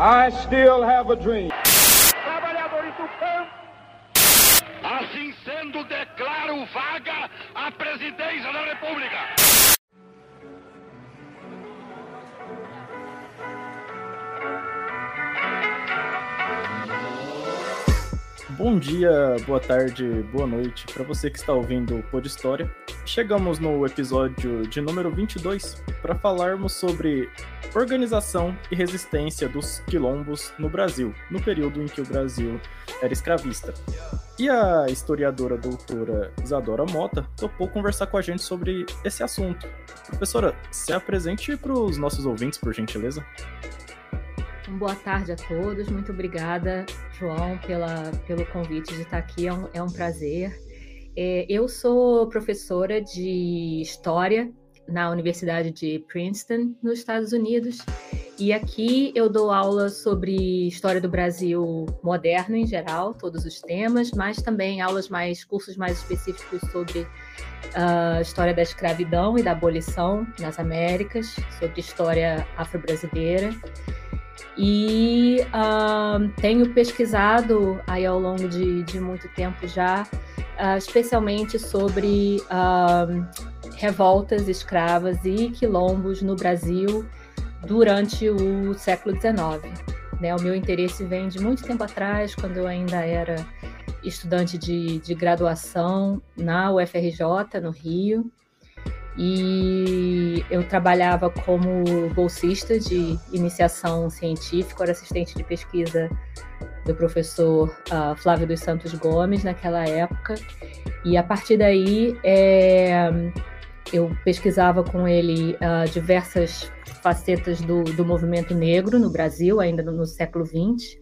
I still have a dream. Trabalhadores do campo. Assim sendo, declaro vaga a presidência da República. Bom dia, boa tarde, boa noite para você que está ouvindo o Pod História. Chegamos no episódio de número 22 para falarmos sobre organização e resistência dos quilombos no Brasil, no período em que o Brasil era escravista. E a historiadora doutora Isadora Mota topou conversar com a gente sobre esse assunto. Professora, se apresente para os nossos ouvintes, por gentileza. Boa tarde a todos, muito obrigada, João, pela, pelo convite de estar aqui, é um, é um prazer. É, eu sou professora de História na Universidade de Princeton, nos Estados Unidos, e aqui eu dou aula sobre História do Brasil moderno em geral, todos os temas, mas também aulas mais, cursos mais específicos sobre a uh, história da escravidão e da abolição nas Américas, sobre história afro-brasileira. E uh, tenho pesquisado aí ao longo de, de muito tempo já, uh, especialmente sobre uh, revoltas escravas e quilombos no Brasil durante o século XIX. Né? O meu interesse vem de muito tempo atrás, quando eu ainda era estudante de, de graduação na UFRJ, no Rio e eu trabalhava como bolsista de iniciação científica, era assistente de pesquisa do professor uh, Flávio dos Santos Gomes naquela época, e a partir daí é, eu pesquisava com ele uh, diversas facetas do, do movimento negro no Brasil, ainda no, no século XX.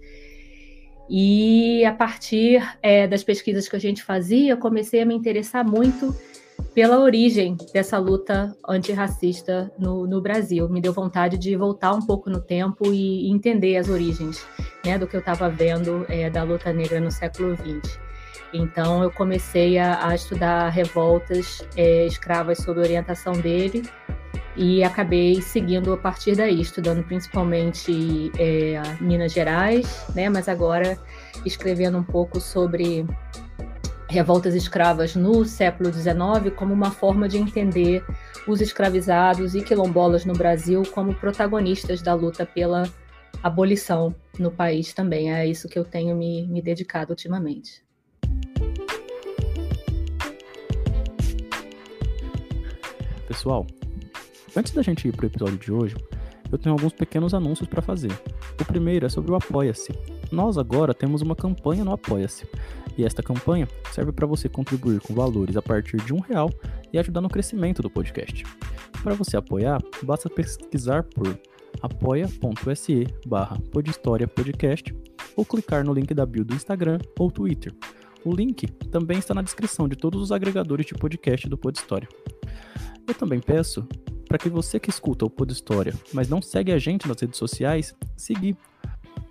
E a partir é, das pesquisas que a gente fazia, comecei a me interessar muito pela origem dessa luta antirracista no, no Brasil. Me deu vontade de voltar um pouco no tempo e entender as origens né, do que eu estava vendo é, da luta negra no século XX. Então, eu comecei a, a estudar revoltas é, escravas sob orientação dele e acabei seguindo a partir daí, estudando principalmente é, Minas Gerais, né, mas agora escrevendo um pouco sobre revoltas escravas no século XIX como uma forma de entender os escravizados e quilombolas no Brasil como protagonistas da luta pela abolição no país também. É isso que eu tenho me, me dedicado ultimamente. Pessoal, antes da gente ir para o episódio de hoje, eu tenho alguns pequenos anúncios para fazer. O primeiro é sobre o Apoia-se. Nós agora temos uma campanha no Apoia-se. E esta campanha serve para você contribuir com valores a partir de um real e ajudar no crescimento do podcast. Para você apoiar, basta pesquisar por apoia.se barra podcast ou clicar no link da bio do Instagram ou Twitter. O link também está na descrição de todos os agregadores de podcast do Pod História. Eu também peço para que você que escuta o Pod História, mas não segue a gente nas redes sociais, seguir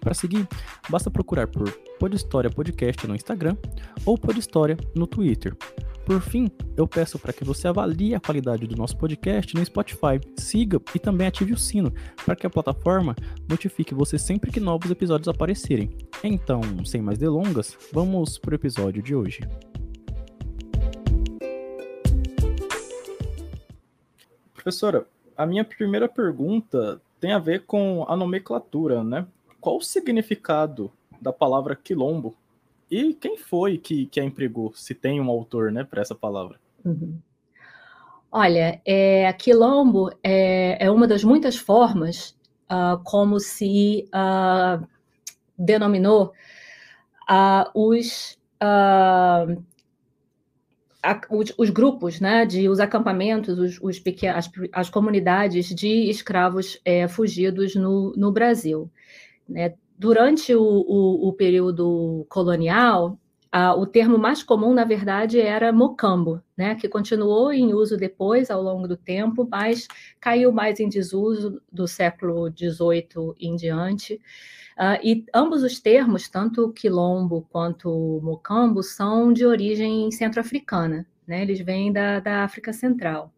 para seguir, basta procurar por Pod História Podcast no Instagram ou Pod História no Twitter. Por fim, eu peço para que você avalie a qualidade do nosso podcast no Spotify, siga e também ative o sino para que a plataforma notifique você sempre que novos episódios aparecerem. Então, sem mais delongas, vamos para o episódio de hoje. Professora, a minha primeira pergunta tem a ver com a nomenclatura, né? Qual o significado da palavra quilombo e quem foi que, que a empregou, se tem um autor né, para essa palavra. Uhum. Olha, é, quilombo é, é, uma das muitas formas uh, como se uh, denominou uh, os, os, os, grupos, né, de, os acampamentos, os, os pequenos, as, as, comunidades de escravos é, fugidos no, no Brasil. Né? Durante o, o, o, período colonial, o termo mais comum, na verdade, era mocambo, né? que continuou em uso depois, ao longo do tempo, mas caiu mais em desuso do século XVIII em diante. Uh, e ambos os termos, tanto quilombo quanto mocambo, são de origem centro-africana, né? eles vêm da, da África Central.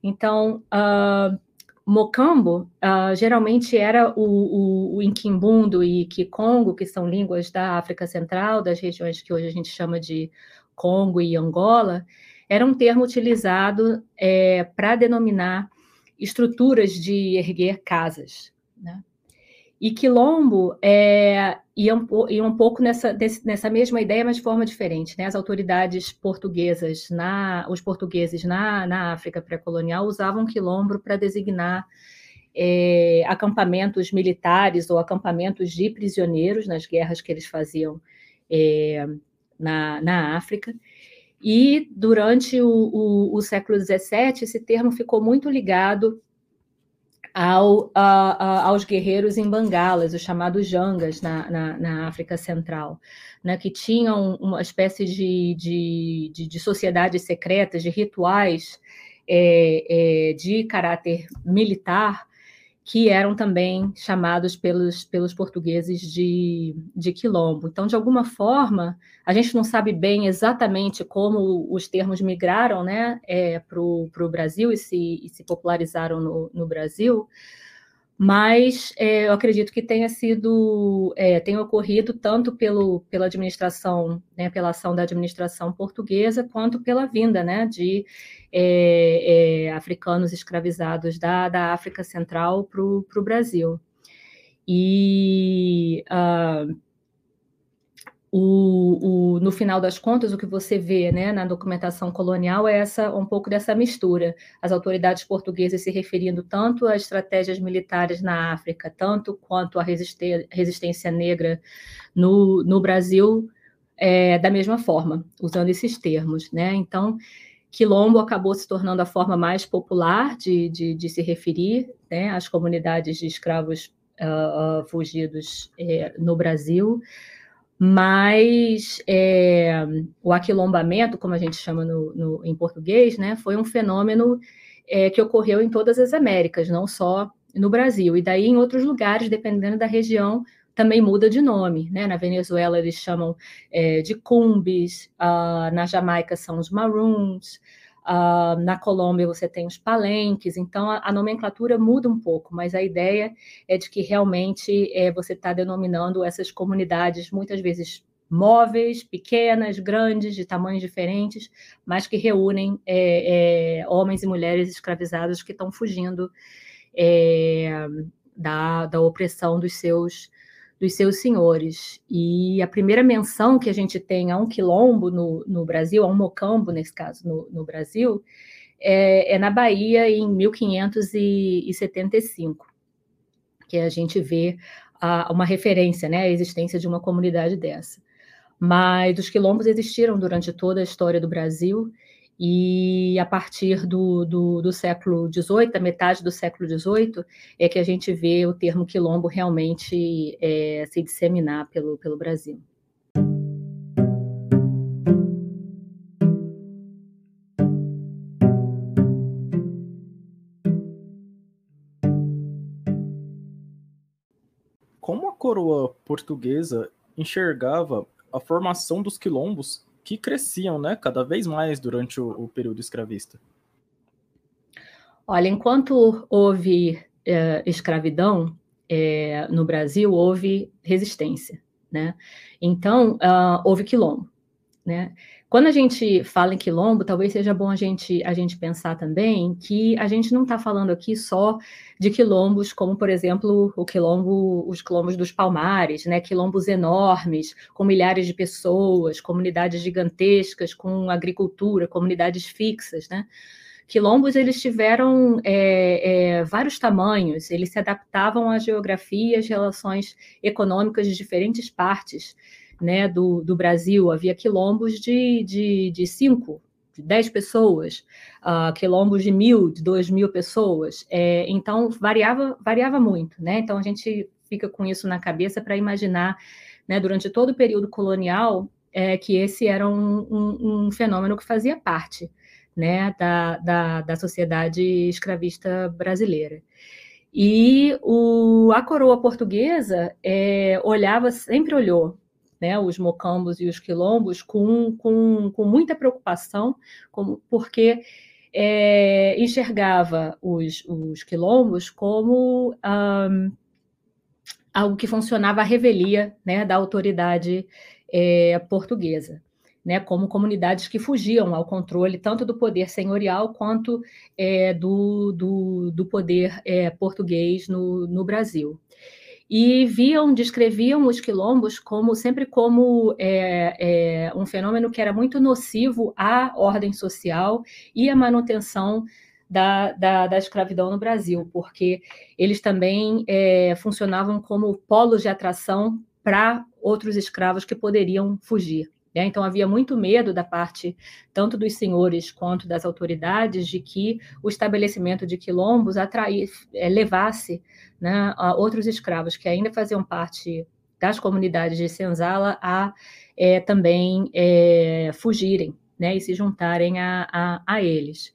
Então, uh, Mocambo uh, geralmente era o, o, o Inquimbundo e Kikongo, que são línguas da África Central, das regiões que hoje a gente chama de Congo e Angola, era um termo utilizado é, para denominar estruturas de erguer casas. Né? E quilombo é, ia, um, ia um pouco nessa, desse, nessa mesma ideia, mas de forma diferente. Né? As autoridades portuguesas, na, os portugueses na, na África pré-colonial usavam quilombo para designar é, acampamentos militares ou acampamentos de prisioneiros nas guerras que eles faziam é, na, na África. E durante o, o, o século XVII, esse termo ficou muito ligado ao, aos guerreiros em Bangalas, os chamados Jangas, na, na, na África Central, né, que tinham uma espécie de, de, de, de sociedades secretas, de rituais é, é, de caráter militar, que eram também chamados pelos, pelos portugueses de, de quilombo. Então, de alguma forma, a gente não sabe bem exatamente como os termos migraram né, é, para o Brasil e se, e se popularizaram no, no Brasil, mas é, eu acredito que tenha sido, é, tenha ocorrido tanto pelo, pela administração, né, pela ação da administração portuguesa, quanto pela vinda né, de é, é africanos escravizados da, da África Central para o Brasil. E uh, o, o, no final das contas, o que você vê né, na documentação colonial é essa, um pouco dessa mistura. As autoridades portuguesas se referindo tanto às estratégias militares na África, tanto quanto à resistência negra no, no Brasil, é, da mesma forma, usando esses termos. Né? Então, quilombo acabou se tornando a forma mais popular de, de, de se referir né, às comunidades de escravos uh, uh, fugidos uh, no Brasil mas é, o aquilombamento, como a gente chama no, no, em português, né, foi um fenômeno é, que ocorreu em todas as Américas, não só no Brasil. E daí, em outros lugares, dependendo da região, também muda de nome. Né? Na Venezuela, eles chamam é, de cumbis, uh, na Jamaica são os maroons, Uh, na Colômbia você tem os palenques, então a, a, nomenclatura muda um pouco, mas a ideia é de que realmente é, você está denominando essas comunidades muitas vezes móveis, pequenas, grandes, de tamanhos diferentes, mas que reúnem é, é, homens e mulheres escravizados que estão fugindo da, da opressão dos seus dos seus senhores. E a primeira menção que a gente tem a um quilombo no, no Brasil, a um mocambo, nesse caso, no, no Brasil, é, é, na Bahia em 1575, que a gente vê a, uma referência né, à existência de uma comunidade dessa. Mas os quilombos existiram durante toda a história do Brasil e a partir do, do, do, século XVIII, da metade do século XVIII, é que a gente vê o termo quilombo realmente é, se disseminar pelo, pelo Brasil. Como a coroa portuguesa enxergava a formação dos quilombos que cresciam, né, cada vez mais durante o, o período escravista. Olha, enquanto houve é, escravidão é, no Brasil, houve resistência, né? Então, uh, houve quilombo, né? Quando a gente fala em quilombo, talvez seja bom a gente, a gente pensar também que a gente não está falando aqui só de quilombos, como, por exemplo, o quilombo, os quilombos dos Palmares, né? quilombos enormes, com milhares de pessoas, comunidades gigantescas, com agricultura, comunidades fixas. Né? Quilombos, eles tiveram é, é, vários tamanhos, eles se adaptavam à geografia, às relações econômicas de diferentes partes né, do, do Brasil, havia quilombos de, de, de cinco, de dez pessoas, uh, quilombos de mil, de dois mil pessoas. É, então, variava, variava muito. Né? Então, a gente fica com isso na cabeça para imaginar, né, durante todo o período colonial, é, que esse era um, um, um fenômeno que fazia parte né, da, da, da sociedade escravista brasileira. E o, a coroa portuguesa é, olhava, sempre olhou né, os mocambos e os quilombos com, com, com muita preocupação, como, porque é, enxergava os, os, quilombos como um, algo que funcionava a revelia né, da autoridade é, portuguesa. Né, como comunidades que fugiam ao controle tanto do poder senhorial quanto é, do, do, do, poder é, português no, no Brasil e viam, descreviam os quilombos como sempre como é, é, um fenômeno que era muito nocivo à ordem social e à manutenção da, da, da escravidão no Brasil, porque eles também é, funcionavam como polos de atração para outros escravos que poderiam fugir. Né? Então, havia muito medo da parte tanto dos senhores quanto das autoridades de que o estabelecimento de quilombos atrair, é, levasse né, outros escravos que ainda faziam parte das comunidades de senzala a é, também é, fugirem né, e se juntarem a, a, a eles.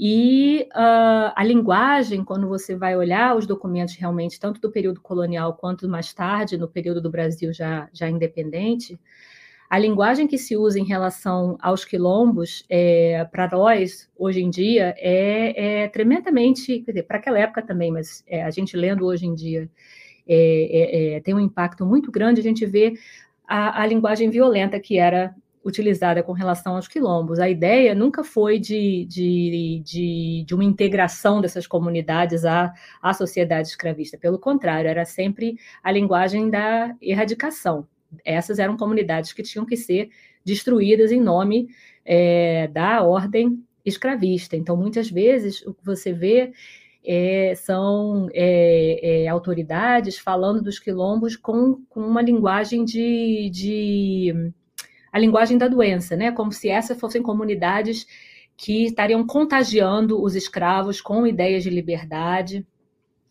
E uh, a linguagem, quando você vai olhar os documentos realmente, tanto do período colonial quanto mais tarde, no período do Brasil já, já independente, a linguagem que se usa em relação aos quilombos, é, para nós, hoje em dia, é, é tremendamente, para aquela época também, mas é, a gente lendo hoje em dia é, é, é, tem um impacto muito grande, a gente vê a, a linguagem violenta que era utilizada com relação aos quilombos. A ideia nunca foi de, de, de, de, uma integração dessas comunidades à, à sociedade escravista. Pelo contrário, era sempre a linguagem da erradicação essas eram comunidades que tinham que ser destruídas em nome é, da ordem escravista. Então, muitas vezes, o que você vê é, são é, é, autoridades falando dos quilombos com, com uma linguagem de, de, a linguagem da doença, né? Como se essas fossem comunidades que estariam contagiando os escravos com ideias de liberdade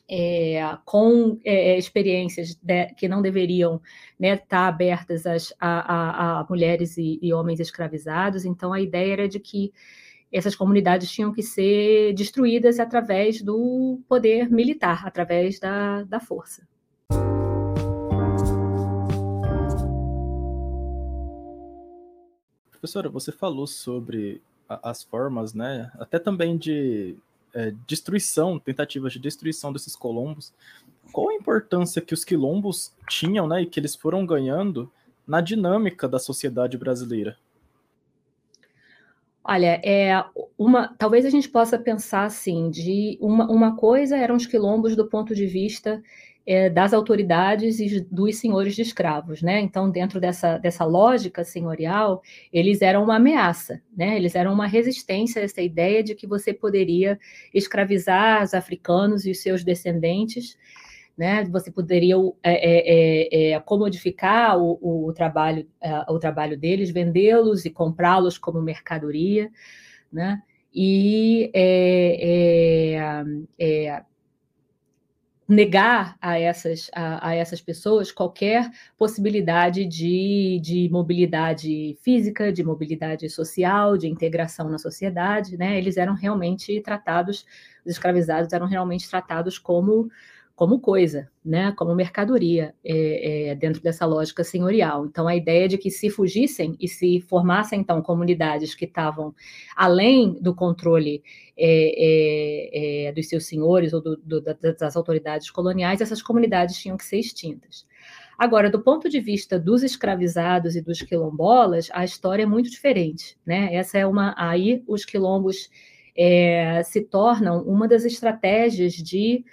é, com é, experiências de, que não deveriam né, estar tá abertas às, a, a, a mulheres e, e, homens escravizados. Então, a ideia era de que essas comunidades tinham que ser destruídas através do poder militar, através da, da força. Professora, você falou sobre as formas, né, até também de é, destruição, tentativas de destruição desses colombos. Qual a importância que os quilombos tinham, né, e que eles foram ganhando na dinâmica da sociedade brasileira? Olha, é uma, talvez a gente possa pensar assim, de uma, uma coisa eram os quilombos do ponto de vista é, das autoridades e dos senhores de escravos, né? Então, dentro dessa, dessa lógica senhorial, eles eram uma ameaça, né? Eles eram uma resistência a essa ideia de que você poderia escravizar os africanos e os seus descendentes, né? Você poderia é, é, é, comodificar o, o trabalho, o trabalho deles, vendê-los e comprá-los como mercadoria, né? E é, é, negar a essas, a, a, essas pessoas qualquer possibilidade de, de mobilidade física, de mobilidade social, de integração na sociedade, né? Eles eram realmente tratados, os escravizados eram realmente tratados como como coisa, né, como mercadoria é, é, dentro dessa lógica senhorial. Então, a ideia de que se fugissem e se formassem então comunidades que estavam além do controle é, é, é dos seus senhores ou do, do, das autoridades coloniais, essas comunidades tinham que ser extintas. Agora, do ponto de vista dos escravizados e dos quilombolas, a história é muito diferente, né? Essa é uma aí os quilombos é, se tornam uma das estratégias de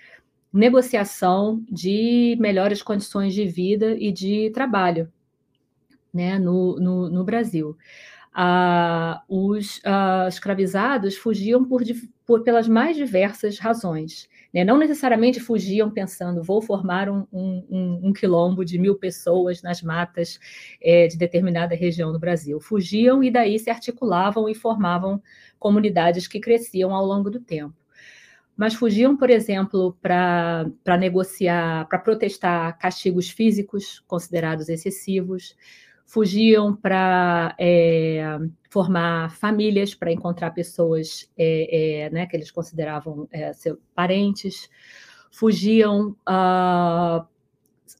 negociação de melhores condições de vida e de trabalho né, no, no, no Brasil. Ah, os ah, escravizados fugiam por, por, pelas mais diversas razões. Né? Não necessariamente fugiam pensando, vou formar um, um, um quilombo de mil pessoas nas matas é, de determinada região do Brasil. Fugiam e daí se articulavam e formavam comunidades que cresciam ao longo do tempo mas fugiam, por exemplo, para negociar, para protestar castigos físicos considerados excessivos, fugiam para é, formar famílias, para encontrar pessoas é, é, né, que eles consideravam é, seus parentes, fugiam, uh,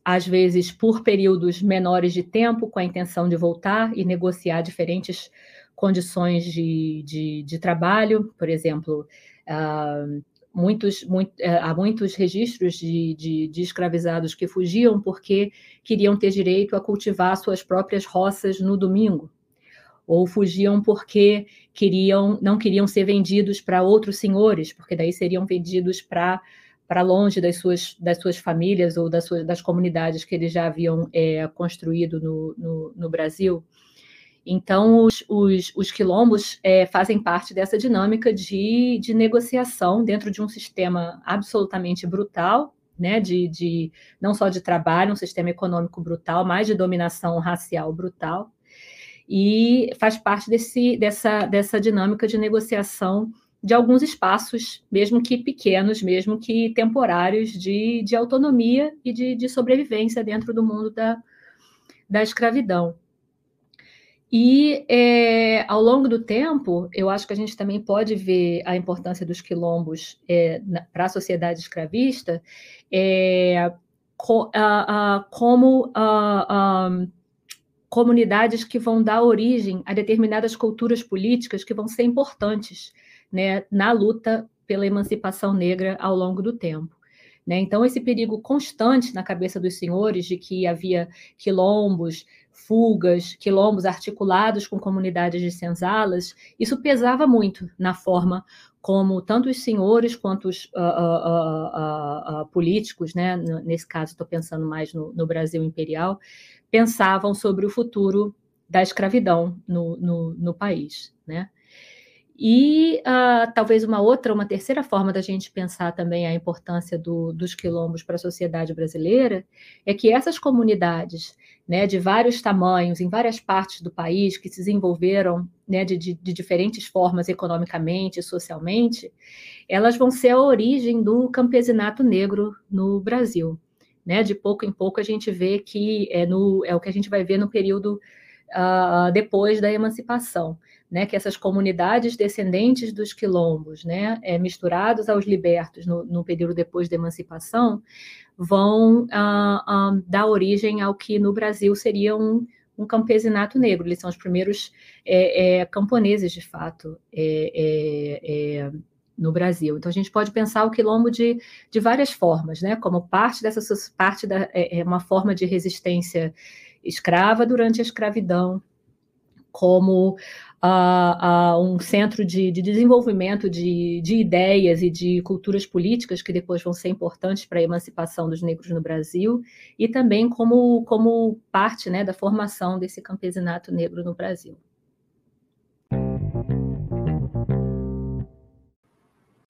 às vezes, por períodos menores de tempo, com a intenção de voltar e negociar diferentes condições de, de, de trabalho, por exemplo, uh, muitos, muito, uh, há muitos registros de, de, de, escravizados que fugiam porque queriam ter direito a cultivar suas próprias roças no domingo, ou fugiam porque queriam não queriam ser vendidos para outros senhores, porque daí seriam vendidos para para longe das suas, das suas famílias ou das, suas, das comunidades que eles já haviam é, construído no, no, no Brasil. Então, os, os, os quilombos é, fazem parte dessa dinâmica de, de negociação dentro de um sistema absolutamente brutal, né, de, de não só de trabalho, um sistema econômico brutal, mas de dominação racial brutal, e faz parte desse, dessa, dessa dinâmica de negociação de alguns espaços, mesmo que pequenos, mesmo que temporários, de, de autonomia e de, de sobrevivência dentro do mundo da, da escravidão. E é, ao longo do tempo, eu acho que a gente também pode ver a importância dos quilombos é, para a sociedade escravista é, co, como comunidades que vão dar origem a determinadas culturas políticas que vão ser importantes né, na luta pela emancipação negra ao longo do tempo. Né? Então, esse perigo constante na cabeça dos senhores de que havia quilombos, fugas, quilombos articulados com comunidades de senzalas, isso pesava muito na forma como tanto os senhores quanto os uh, uh, uh, políticos, né, nesse caso estou pensando mais no, no, Brasil imperial, pensavam sobre o futuro da escravidão no, no, no país. Né? E uh, talvez uma outra, uma terceira forma da gente pensar também a importância do, dos quilombos para a sociedade brasileira é que essas comunidades né, de vários tamanhos, em várias partes do país, que se desenvolveram né, de, de, de diferentes formas economicamente e socialmente, elas vão ser a origem do campesinato negro no Brasil. Né? De pouco em pouco a gente vê que é, no, é o que a gente vai ver no período uh, depois da emancipação né, que essas comunidades descendentes dos quilombos, né, é, misturados aos libertos no, no, período depois da emancipação, vão ah, ah, dar origem ao que no Brasil seria um, um campesinato negro. Eles são os primeiros é, é, camponeses, de fato, é, é, é, no Brasil. Então a gente pode pensar o quilombo de, de várias formas, né? Como parte dessa parte da é, uma forma de resistência escrava durante a escravidão, como uh, uh, um centro de, de desenvolvimento de, de, ideias e de culturas políticas que depois vão ser importantes para a emancipação dos negros no Brasil, e também como, como parte né, da formação desse campesinato negro no Brasil.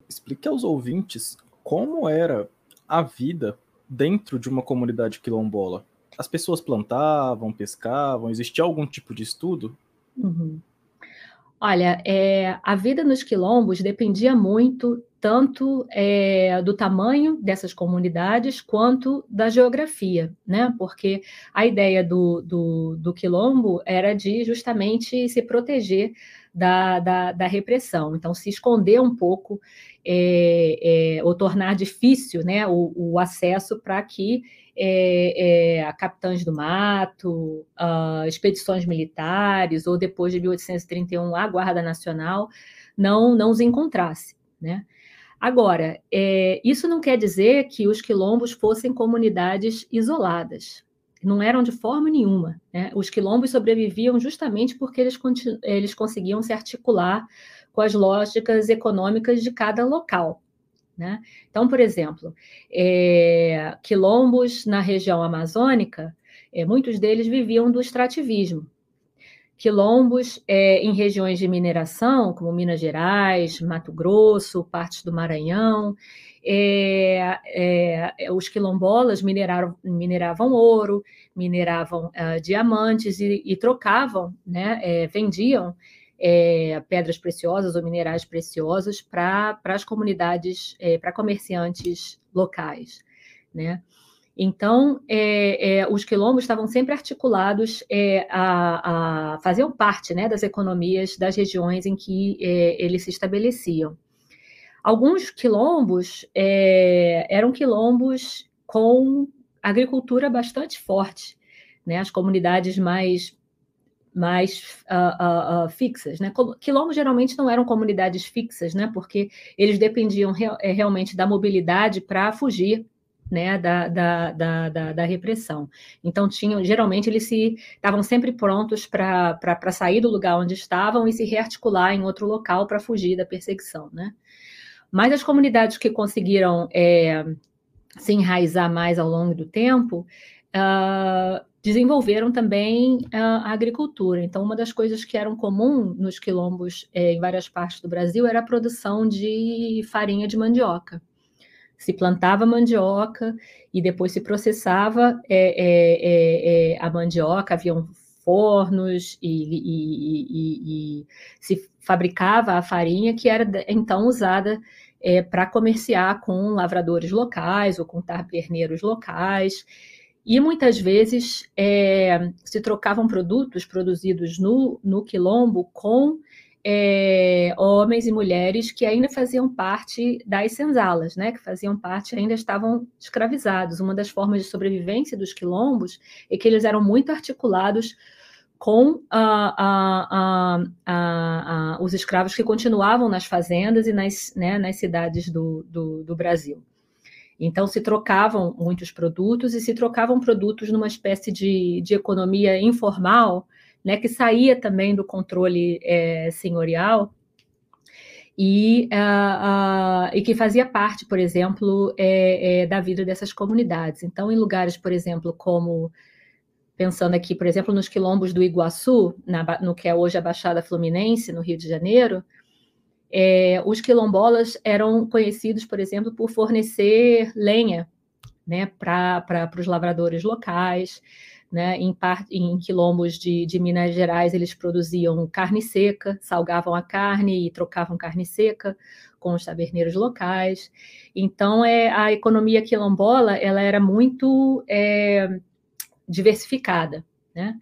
Explique aos ouvintes como era a vida dentro de uma comunidade quilombola. As pessoas plantavam, pescavam, existia algum tipo de estudo? Uhum. Olha, é, a vida nos quilombos dependia muito tanto é, do tamanho dessas comunidades quanto da geografia, né? Porque a ideia do, do, do quilombo era de justamente se proteger da, da, da repressão, então se esconder um pouco é, é ou tornar difícil né, o, o acesso para que é, é, capitães do mato, uh, expedições militares, ou depois de 1831 a Guarda Nacional, não, não os encontrasse. Né? Agora, é, isso não quer dizer que os quilombos fossem comunidades isoladas. Não eram de forma nenhuma. Né? Os quilombos sobreviviam justamente porque eles, eles conseguiam se articular com as lógicas econômicas de cada local. Né? Então, por exemplo, é, quilombos na região amazônica, é, muitos deles viviam do extrativismo. Quilombos é, em regiões de mineração, como Minas Gerais, Mato Grosso, partes do Maranhão, é, é, os quilombolas mineraram, mineravam ouro, mineravam uh, diamantes e, e trocavam, né, é, vendiam é, pedras preciosas ou minerais preciosos para as comunidades, é, para comerciantes locais, né? Então, é, é, os quilombos estavam sempre articulados é, a, a faziam parte né, das economias das regiões em que é, eles se estabeleciam. Alguns quilombos é, eram quilombos com agricultura bastante forte. Né? As comunidades mais mais uh, uh, fixas, né? Quilombos geralmente não eram comunidades fixas, né? Porque eles dependiam é, realmente da mobilidade para fugir né, da, da, da, da, da repressão. Então, tinham, geralmente, eles se estavam sempre prontos para sair do lugar onde estavam e se rearticular em outro local para fugir da perseguição. Né? Mas as comunidades que conseguiram é, se enraizar mais ao longo do tempo uh, desenvolveram também uh, a agricultura. Então, uma das coisas que eram comum nos quilombos é, em várias partes do Brasil era a produção de farinha de mandioca se plantava mandioca e depois se processava é, é, é, é a mandioca, haviam fornos e, e, e, e, se fabricava a farinha que era então usada é, para comerciar com lavradores locais ou com taberneiros locais. E muitas vezes é, se trocavam produtos produzidos no, no quilombo com é, homens e mulheres que ainda faziam parte das senzalas, né, que faziam parte, ainda estavam escravizados. Uma das formas de sobrevivência dos quilombos é que eles eram muito articulados com os escravos que continuavam nas fazendas e nas, né, nas cidades do, do, do Brasil. Então, se trocavam muitos produtos e se trocavam produtos numa espécie de, de economia informal, né, que saía também do controle é, senhorial e, uh, uh, e, que fazia parte, por exemplo, é, é, da vida dessas comunidades. Então, em lugares, por exemplo, como pensando aqui, por exemplo, nos quilombos do Iguaçu, na, no que é hoje a Baixada Fluminense, no Rio de Janeiro, é, os quilombolas eram conhecidos, por exemplo, por fornecer lenha né, para os lavradores locais. Né? Em, em quilombos de, de, Minas Gerais, eles produziam carne seca, salgavam a carne e trocavam carne seca com os taberneiros locais. Então, é, a economia quilombola ela era muito é, diversificada. Né?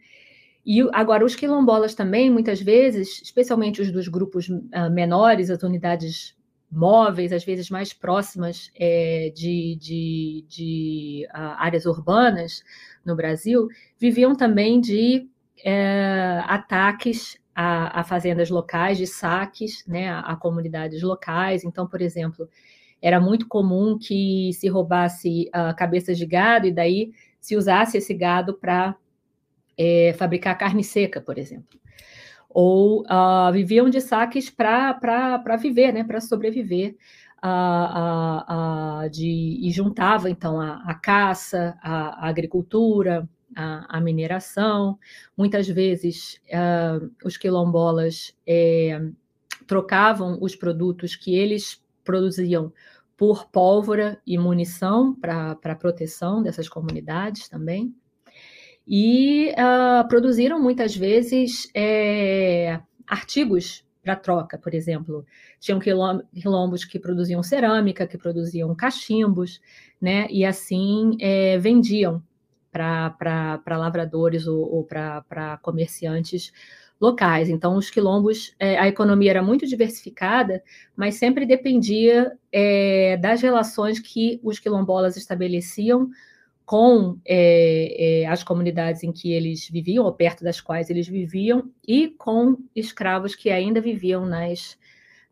E agora, os quilombolas também, muitas vezes, especialmente os dos grupos uh, menores, as unidades móveis, às vezes mais próximas é, de, de, de uh, áreas urbanas, no Brasil, viviam também de é, ataques a, a, fazendas locais, de saques né, a, a, comunidades locais. Então, por exemplo, era muito comum que se roubasse uh, cabeças de gado e daí se usasse esse gado para é, fabricar carne seca, por exemplo. Ou uh, viviam de saques para viver, né, para sobreviver. Uh, uh, de, e juntava então a, a caça, a, a agricultura, a, a, mineração. Muitas vezes uh, os quilombolas é, trocavam os produtos que eles produziam por pólvora e munição para proteção dessas comunidades também. E uh, produziram muitas vezes é, artigos para troca, por exemplo. Tinham quilombos que produziam cerâmica, que produziam cachimbos, né? E assim é, vendiam para lavradores ou, ou para comerciantes locais. Então, os quilombos, é, a economia era muito diversificada, mas sempre dependia é, das relações que os quilombolas estabeleciam com é, é, as comunidades em que eles viviam, ou perto das quais eles viviam, e com escravos que ainda viviam nas,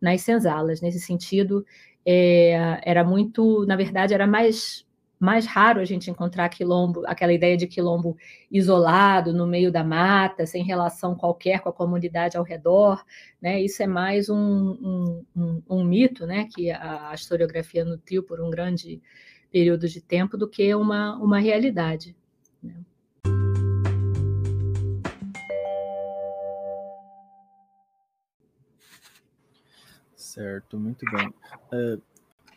nas senzalas. Nesse sentido, é, era muito, na verdade, era mais, mais raro a gente encontrar quilombo, aquela ideia de quilombo isolado, no meio da mata, sem relação qualquer com a comunidade ao redor. Né? Isso é mais um, um, um, um mito né? que a historiografia nutriu por um grande período de tempo do que uma, uma realidade. Né? Certo, muito bem. É,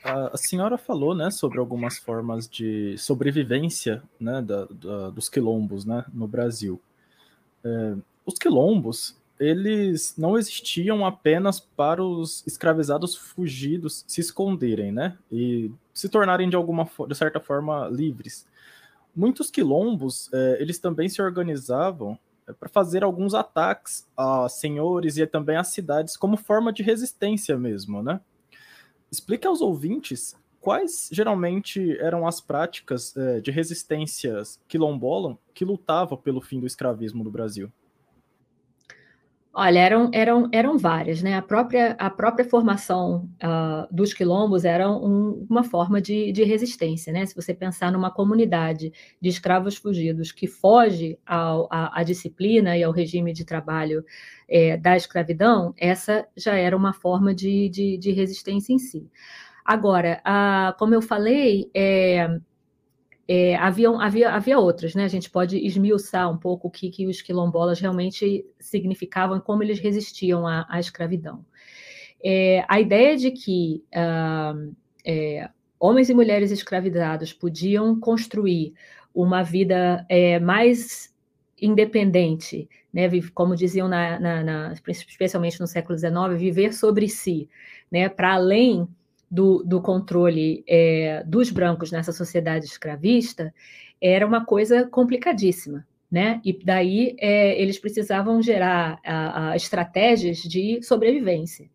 a, senhora falou, né, sobre algumas formas de sobrevivência, né, da, da, dos quilombos, né, no Brasil. É, os quilombos, eles não existiam apenas para os escravizados fugidos se esconderem, né? E se tornarem de alguma de certa forma livres. Muitos quilombos, é, eles também se organizavam é, para fazer alguns ataques a senhores e também a cidades como forma de resistência mesmo, né? Explique aos ouvintes quais geralmente eram as práticas é, de resistências quilombola que lutavam pelo fim do escravismo no Brasil. Olha, eram, eram, eram várias, né? A própria, a própria formação uh, dos quilombos era um, uma forma de, de resistência, né? Se você pensar numa comunidade de escravos fugidos que foge ao, à, à disciplina e ao regime de trabalho é, da escravidão, essa já era uma forma de, de, de resistência em si. Agora, uh, como eu falei, é, é, havia, havia, havia outras, né? A gente pode esmiuçar um pouco o que, que os quilombolas realmente significavam e como eles resistiam à, à escravidão. É, a ideia de que uh, é, homens e mulheres escravizados podiam construir uma vida é, mais independente, né? como diziam, na, na, na, especialmente no século XIX, viver sobre si, né? para além do, do controle é, dos brancos nessa sociedade escravista era uma coisa complicadíssima. Né? E daí é, eles precisavam gerar a, a estratégias de sobrevivência.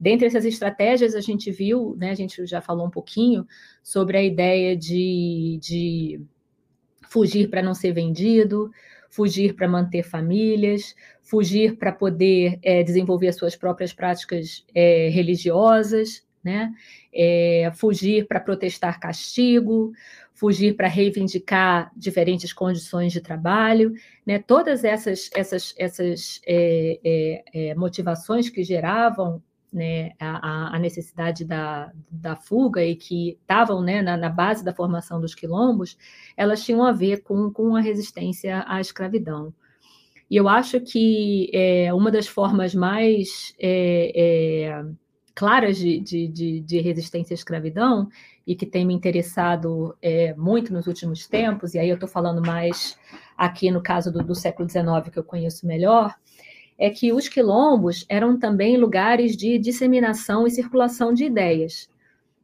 Dentre essas estratégias, a gente viu, né, a gente já falou um pouquinho sobre a ideia de, de fugir para não ser vendido, fugir para manter famílias, fugir para poder é, desenvolver as suas próprias práticas é, religiosas, né? É, fugir para protestar castigo, fugir para reivindicar diferentes condições de trabalho, né? Todas essas essas essas é, é, é motivações que geravam né, a, a, necessidade da, da fuga e que estavam né, na, na, base da formação dos quilombos, elas tinham a ver com, com a resistência à escravidão. E eu acho que é, uma das formas mais é, é, claras de, de, de, de, resistência à escravidão e que tem me interessado é, muito nos últimos tempos, e aí eu estou falando mais aqui no caso do, do século XIX, que eu conheço melhor, é que os quilombos eram também lugares de disseminação e circulação de ideias.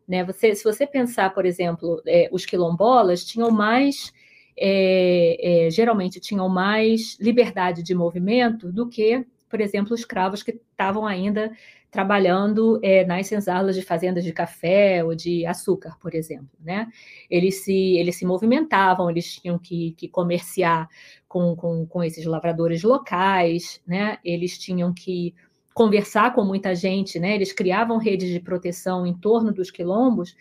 Né? Você, se você pensar, por exemplo, é, os quilombolas tinham mais, é, é, geralmente tinham mais liberdade de movimento do que, por exemplo, os escravos que estavam ainda trabalhando é, nas senzalas de fazendas de café ou de açúcar, por exemplo. Né? Eles, se, eles se movimentavam, eles tinham que, que comerciar com, com, com esses lavradores locais, né? eles tinham que conversar com muita gente, né? eles criavam redes de proteção em torno dos quilombos,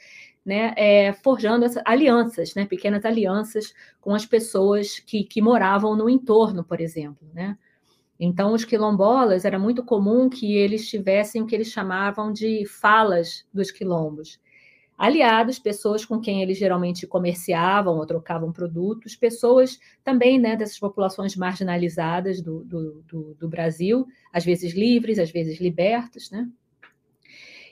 né, é, forjando essa, alianças, né, pequenas alianças com as pessoas que, que moravam no entorno, por exemplo. Né? Então, os quilombolas, era muito comum que eles tivessem o que eles chamavam de falas dos quilombos. Aliados, pessoas com quem eles geralmente comerciavam ou trocavam produtos, pessoas também né, dessas populações marginalizadas do, do, do, do Brasil, às vezes livres, às vezes libertos, né?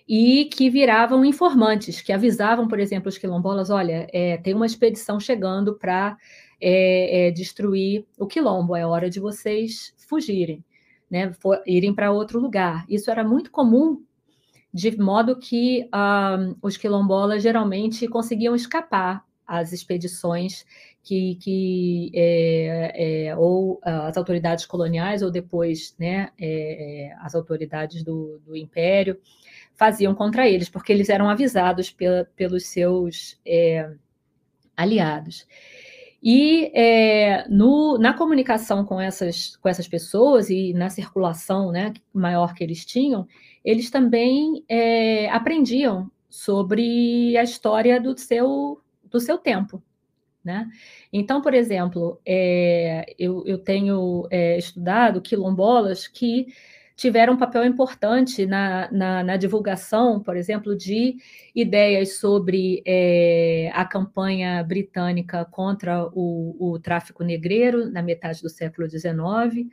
e que viravam informantes, que avisavam, por exemplo, os quilombolas: olha, é, tem uma expedição chegando para é, é, destruir o quilombo, é hora de vocês fugirem, né, for, irem para outro lugar. Isso era muito comum, de modo que os quilombolas geralmente conseguiam escapar às expedições que, que é, é, ou uh, as autoridades coloniais ou depois né, é, é, as autoridades do, do, império faziam contra eles, porque eles eram avisados pela, pelos seus aliados. E é, no, na comunicação com essas, com essas pessoas e na circulação né, maior que eles tinham, eles também é, aprendiam sobre a história do seu, do seu tempo. Né? Então, por exemplo, é, eu, eu, tenho é, estudado quilombolas que tiveram um papel importante na, na, na divulgação, por exemplo, de ideias sobre é, a campanha britânica contra o, o tráfico negreiro na metade do século XIX,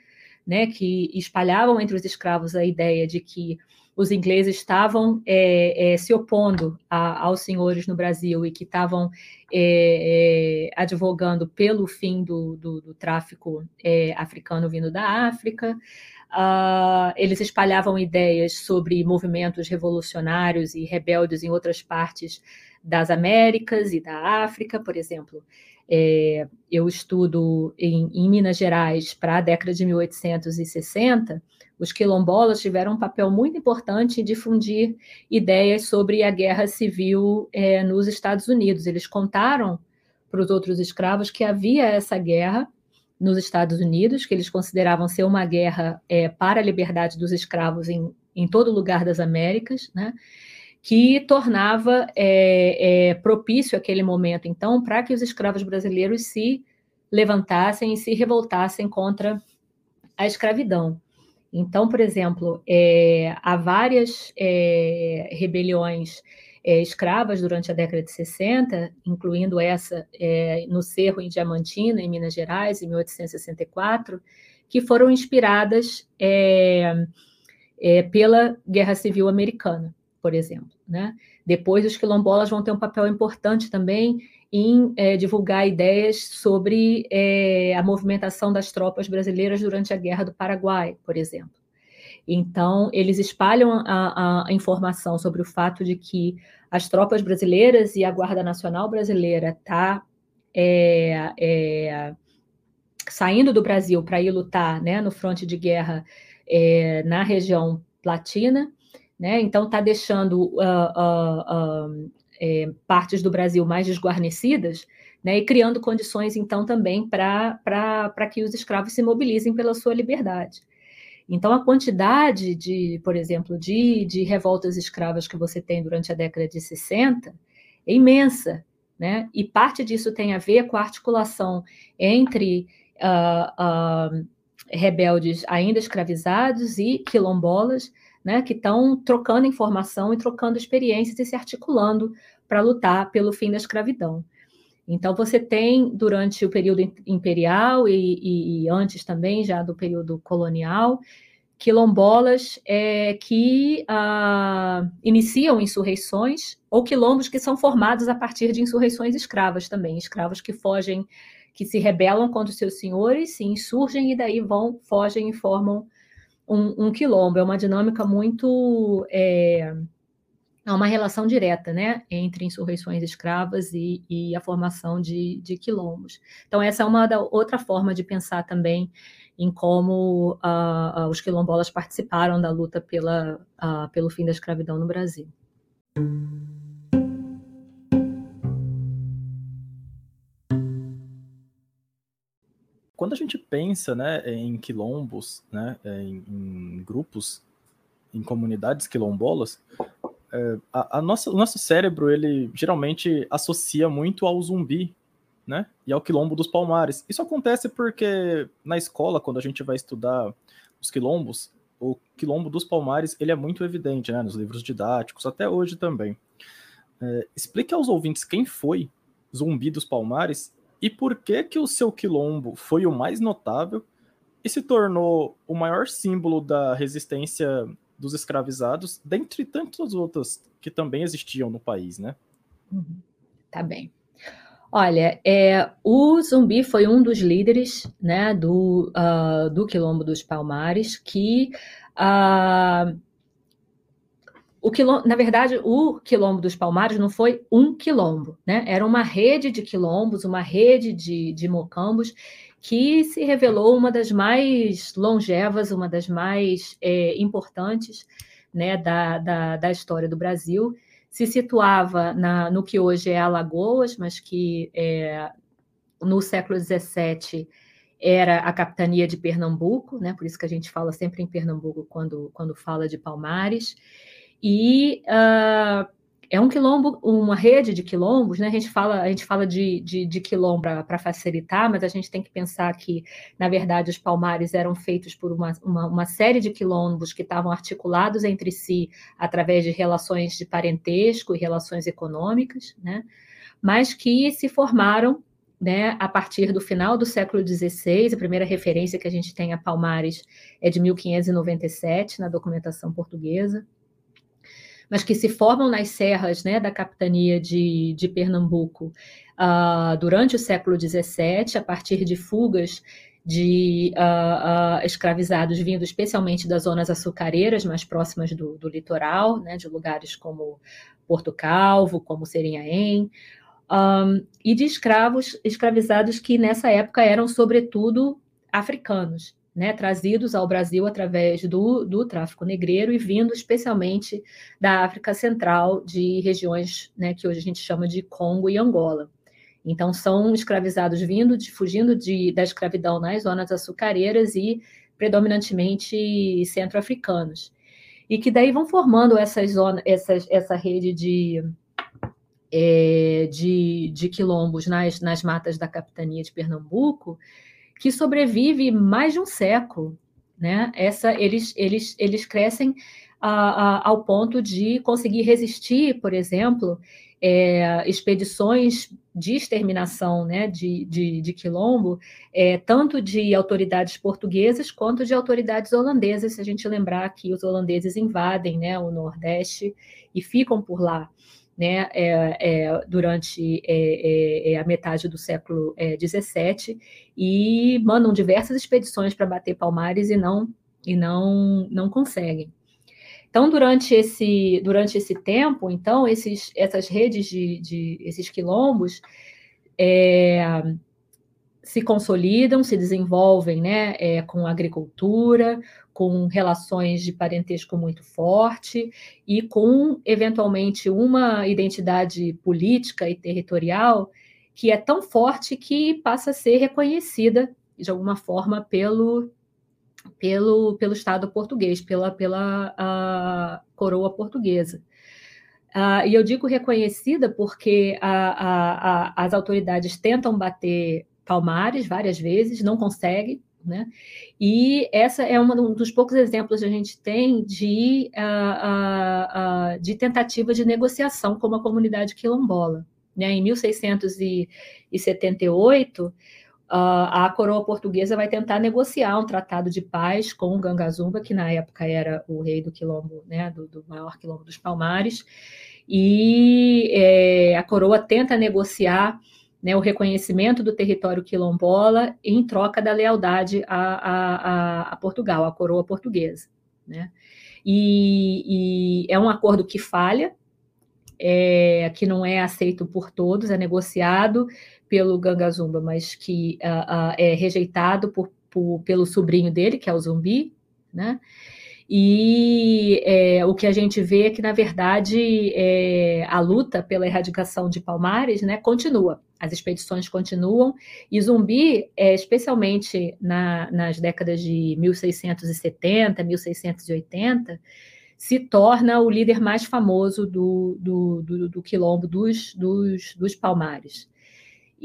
né, que espalhavam entre os escravos a ideia de que os ingleses estavam é, é, se opondo a, aos senhores no Brasil e que estavam é, é advogando pelo fim do, do, do tráfico é, africano vindo da África. Uh, eles espalhavam ideias sobre movimentos revolucionários e rebeldes em outras partes das Américas e da África, por exemplo. É, eu estudo em, em Minas Gerais para a década de 1860. Os quilombolas tiveram um papel muito importante em difundir ideias sobre a guerra civil é, nos Estados Unidos. Eles contaram para os outros escravos que havia essa guerra nos Estados Unidos, que eles consideravam ser uma guerra é, para a liberdade dos escravos em, em todo lugar das Américas, né? que tornava é, é, propício aquele momento, então, para que os escravos brasileiros se levantassem e se revoltassem contra a escravidão. Então, por exemplo, é, há várias é, rebeliões é, escravas durante a década de 60, incluindo essa é, no Cerro em Diamantina, em Minas Gerais, em 1864, que foram inspiradas é, é, pela Guerra Civil Americana, por exemplo. Né? Depois, os quilombolas vão ter um papel importante também em é, divulgar ideias sobre é, a movimentação das tropas brasileiras durante a Guerra do Paraguai, por exemplo. Então, eles espalham a, a, informação sobre o fato de que as tropas brasileiras e a Guarda Nacional Brasileira está é, é, saindo do Brasil para ir lutar né, no fronte de guerra é, na região latina, né? Então está deixando uh, uh, uh, partes do Brasil mais desguarnecidas, né? E criando condições então também para que os escravos se mobilizem pela sua liberdade. Então, a quantidade de, por exemplo, de, de revoltas escravas que você tem durante a década de 60 é imensa, né? E parte disso tem a ver com a articulação entre uh, uh, rebeldes ainda escravizados e quilombolas, né, que estão trocando informação e trocando experiências e se articulando para lutar pelo fim da escravidão. Então, você tem, durante o período imperial e, e, e antes também, já do período colonial, quilombolas é, que ah, iniciam insurreições, ou quilombos que são formados a partir de insurreições escravas também, escravos que fogem, que se rebelam contra os seus senhores, se insurgem e daí vão, fogem e formam um, um quilombo. É uma dinâmica muito. É, há uma relação direta né, entre insurreições escravas e, e a formação de, de, quilombos. Então, essa é uma da, outra forma de pensar também em como uh, os quilombolas participaram da luta pela, uh, pelo fim da escravidão no Brasil. Quando a gente pensa né, em quilombos, né, em, em grupos, em comunidades quilombolas, é, a, a, nossa, o nosso cérebro ele geralmente associa muito ao zumbi, né? E ao quilombo dos palmares. Isso acontece porque na escola, quando a gente vai estudar os quilombos, o quilombo dos palmares ele é muito evidente, né? Nos livros didáticos, até hoje também. É, explique aos ouvintes quem foi Zumbi dos Palmares e por que que o seu quilombo foi o mais notável e se tornou o maior símbolo da resistência dos escravizados, dentre tantas outras que também existiam no país, né? Uhum. Tá bem. Olha, é, o Zumbi foi um dos líderes né, do, uh, do Quilombo dos Palmares, que uh, o quilombo, na verdade, o Quilombo dos Palmares não foi um quilombo, né? Era uma rede de quilombos, uma rede de, de mocambos que se revelou uma das mais longevas, uma das mais é, importantes né, da, da, da, história do Brasil. Se situava na, no que hoje é Alagoas, mas que é, no século XVII era a capitania de Pernambuco, né, por isso que a gente fala sempre em Pernambuco quando, quando fala de Palmares. E uh, é um quilombo, uma rede de quilombos, né? A gente fala, a gente fala de, de, de quilombo para facilitar, mas a gente tem que pensar que, na verdade, os palmares eram feitos por uma, uma, uma série de quilombos que estavam articulados entre si através de relações de parentesco e relações econômicas, né? Mas que se formaram né, a partir do final do século XVI, a primeira referência que a gente tem a Palmares é de 1597, na documentação portuguesa, mas que se formam nas serras né, da capitania de, de Pernambuco uh, durante o século XVII, a partir de fugas de uh, uh, escravizados vindo especialmente das zonas açucareiras mais próximas do, do litoral, né, de lugares como Porto Calvo, como Serinhaém, um, e de escravos escravizados que nessa época eram sobretudo africanos né, trazidos ao Brasil através do, do tráfico negreiro e vindo especialmente da África Central, de regiões né, que hoje a gente chama de Congo e Angola. Então, são escravizados vindo, de, fugindo de, da escravidão nas zonas açucareiras e predominantemente centro-africanos. E que daí vão formando essa, zona, essa, essa rede de, é, de, de quilombos nas, nas matas da capitania de Pernambuco, que sobrevive mais de um século. Né? Essa, eles, eles, eles crescem a, a, ao ponto de conseguir resistir, por exemplo, é, expedições de exterminação né, de, de, de quilombo, é, tanto de autoridades portuguesas quanto de autoridades holandesas, se a gente lembrar que os holandeses invadem né, o Nordeste e ficam por lá. Né, é, é, durante é, é, é a metade do século XVII e mandam diversas expedições para bater Palmares e não e não não conseguem. Então, durante esse, durante esse tempo, então, esses, essas redes de, de esses quilombos é, se consolidam, se desenvolvem né, é, com agricultura, com relações de parentesco muito forte e com, eventualmente, uma identidade política e territorial que é tão forte que passa a ser reconhecida, de alguma forma, pelo, pelo, pelo Estado português, pela, pela coroa portuguesa. Uh, e eu digo reconhecida porque a, a, a, as autoridades tentam bater Palmares várias vezes, não conseguem, né? E essa é uma, um dos poucos exemplos que a gente tem de, uh, uh, de tentativa de negociação com a comunidade quilombola. Né? Em 1678, a coroa portuguesa vai tentar negociar um tratado de paz com o Gangazumba, que na época era o rei do quilombo, né, do, do maior quilombo dos Palmares, e é, a coroa tenta negociar né, o reconhecimento do território quilombola em troca da lealdade a, a, a Portugal, a coroa portuguesa. Né? E, e, é um acordo que falha, é, que não é aceito por todos, é negociado pelo Gangazumba, mas que é rejeitado por, por, pelo sobrinho dele, que é o Zumbi, né? E é, o que a gente vê é que, na verdade, é, a luta pela erradicação de Palmares né, continua. As expedições continuam, e Zumbi, é, especialmente na, nas décadas de 1670, 1680, se torna o líder mais famoso do, do, do, do quilombo dos, dos, dos Palmares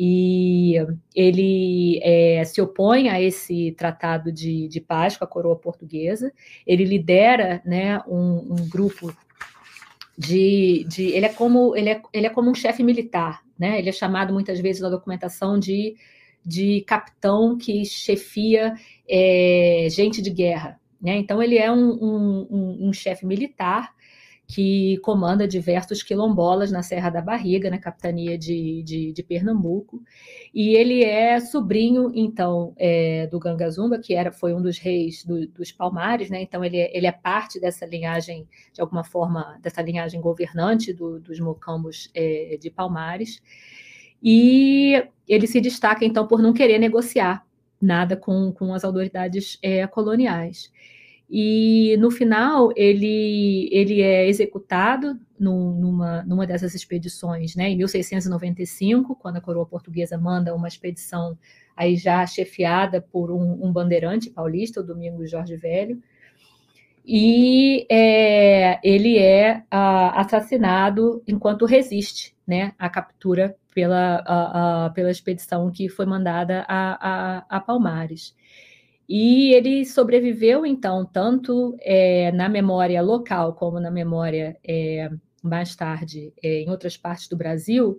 e ele é, se opõe a esse tratado de, de paz com a coroa portuguesa. Ele lidera né, um, um grupo de, de, ele é como ele é, ele é como um chefe militar, né? Ele é chamado muitas vezes na documentação de, de capitão que chefia é, gente de guerra, né? Então ele é um, um, um chefe militar que comanda diversos quilombolas na Serra da Barriga, na capitania de, de, de Pernambuco. E ele é sobrinho, então, é, do Gangazumba, que era, foi um dos reis do, dos Palmares, né? Então, ele é, ele é parte dessa linhagem, de alguma forma, dessa linhagem governante do, dos mocambos é, de Palmares. E ele se destaca, então, por não querer negociar nada com, com as autoridades é, coloniais. E no final ele, ele é executado no, numa, numa dessas expedições, né, em 1695, quando a coroa portuguesa manda uma expedição aí já chefiada por um, um bandeirante paulista, o Domingos Jorge Velho, e é, ele é a, assassinado enquanto resiste né, à captura pela, a, a, pela expedição que foi mandada a, a Palmares. E ele sobreviveu, então, tanto é, na memória local como na memória é, mais tarde é, em outras partes do Brasil,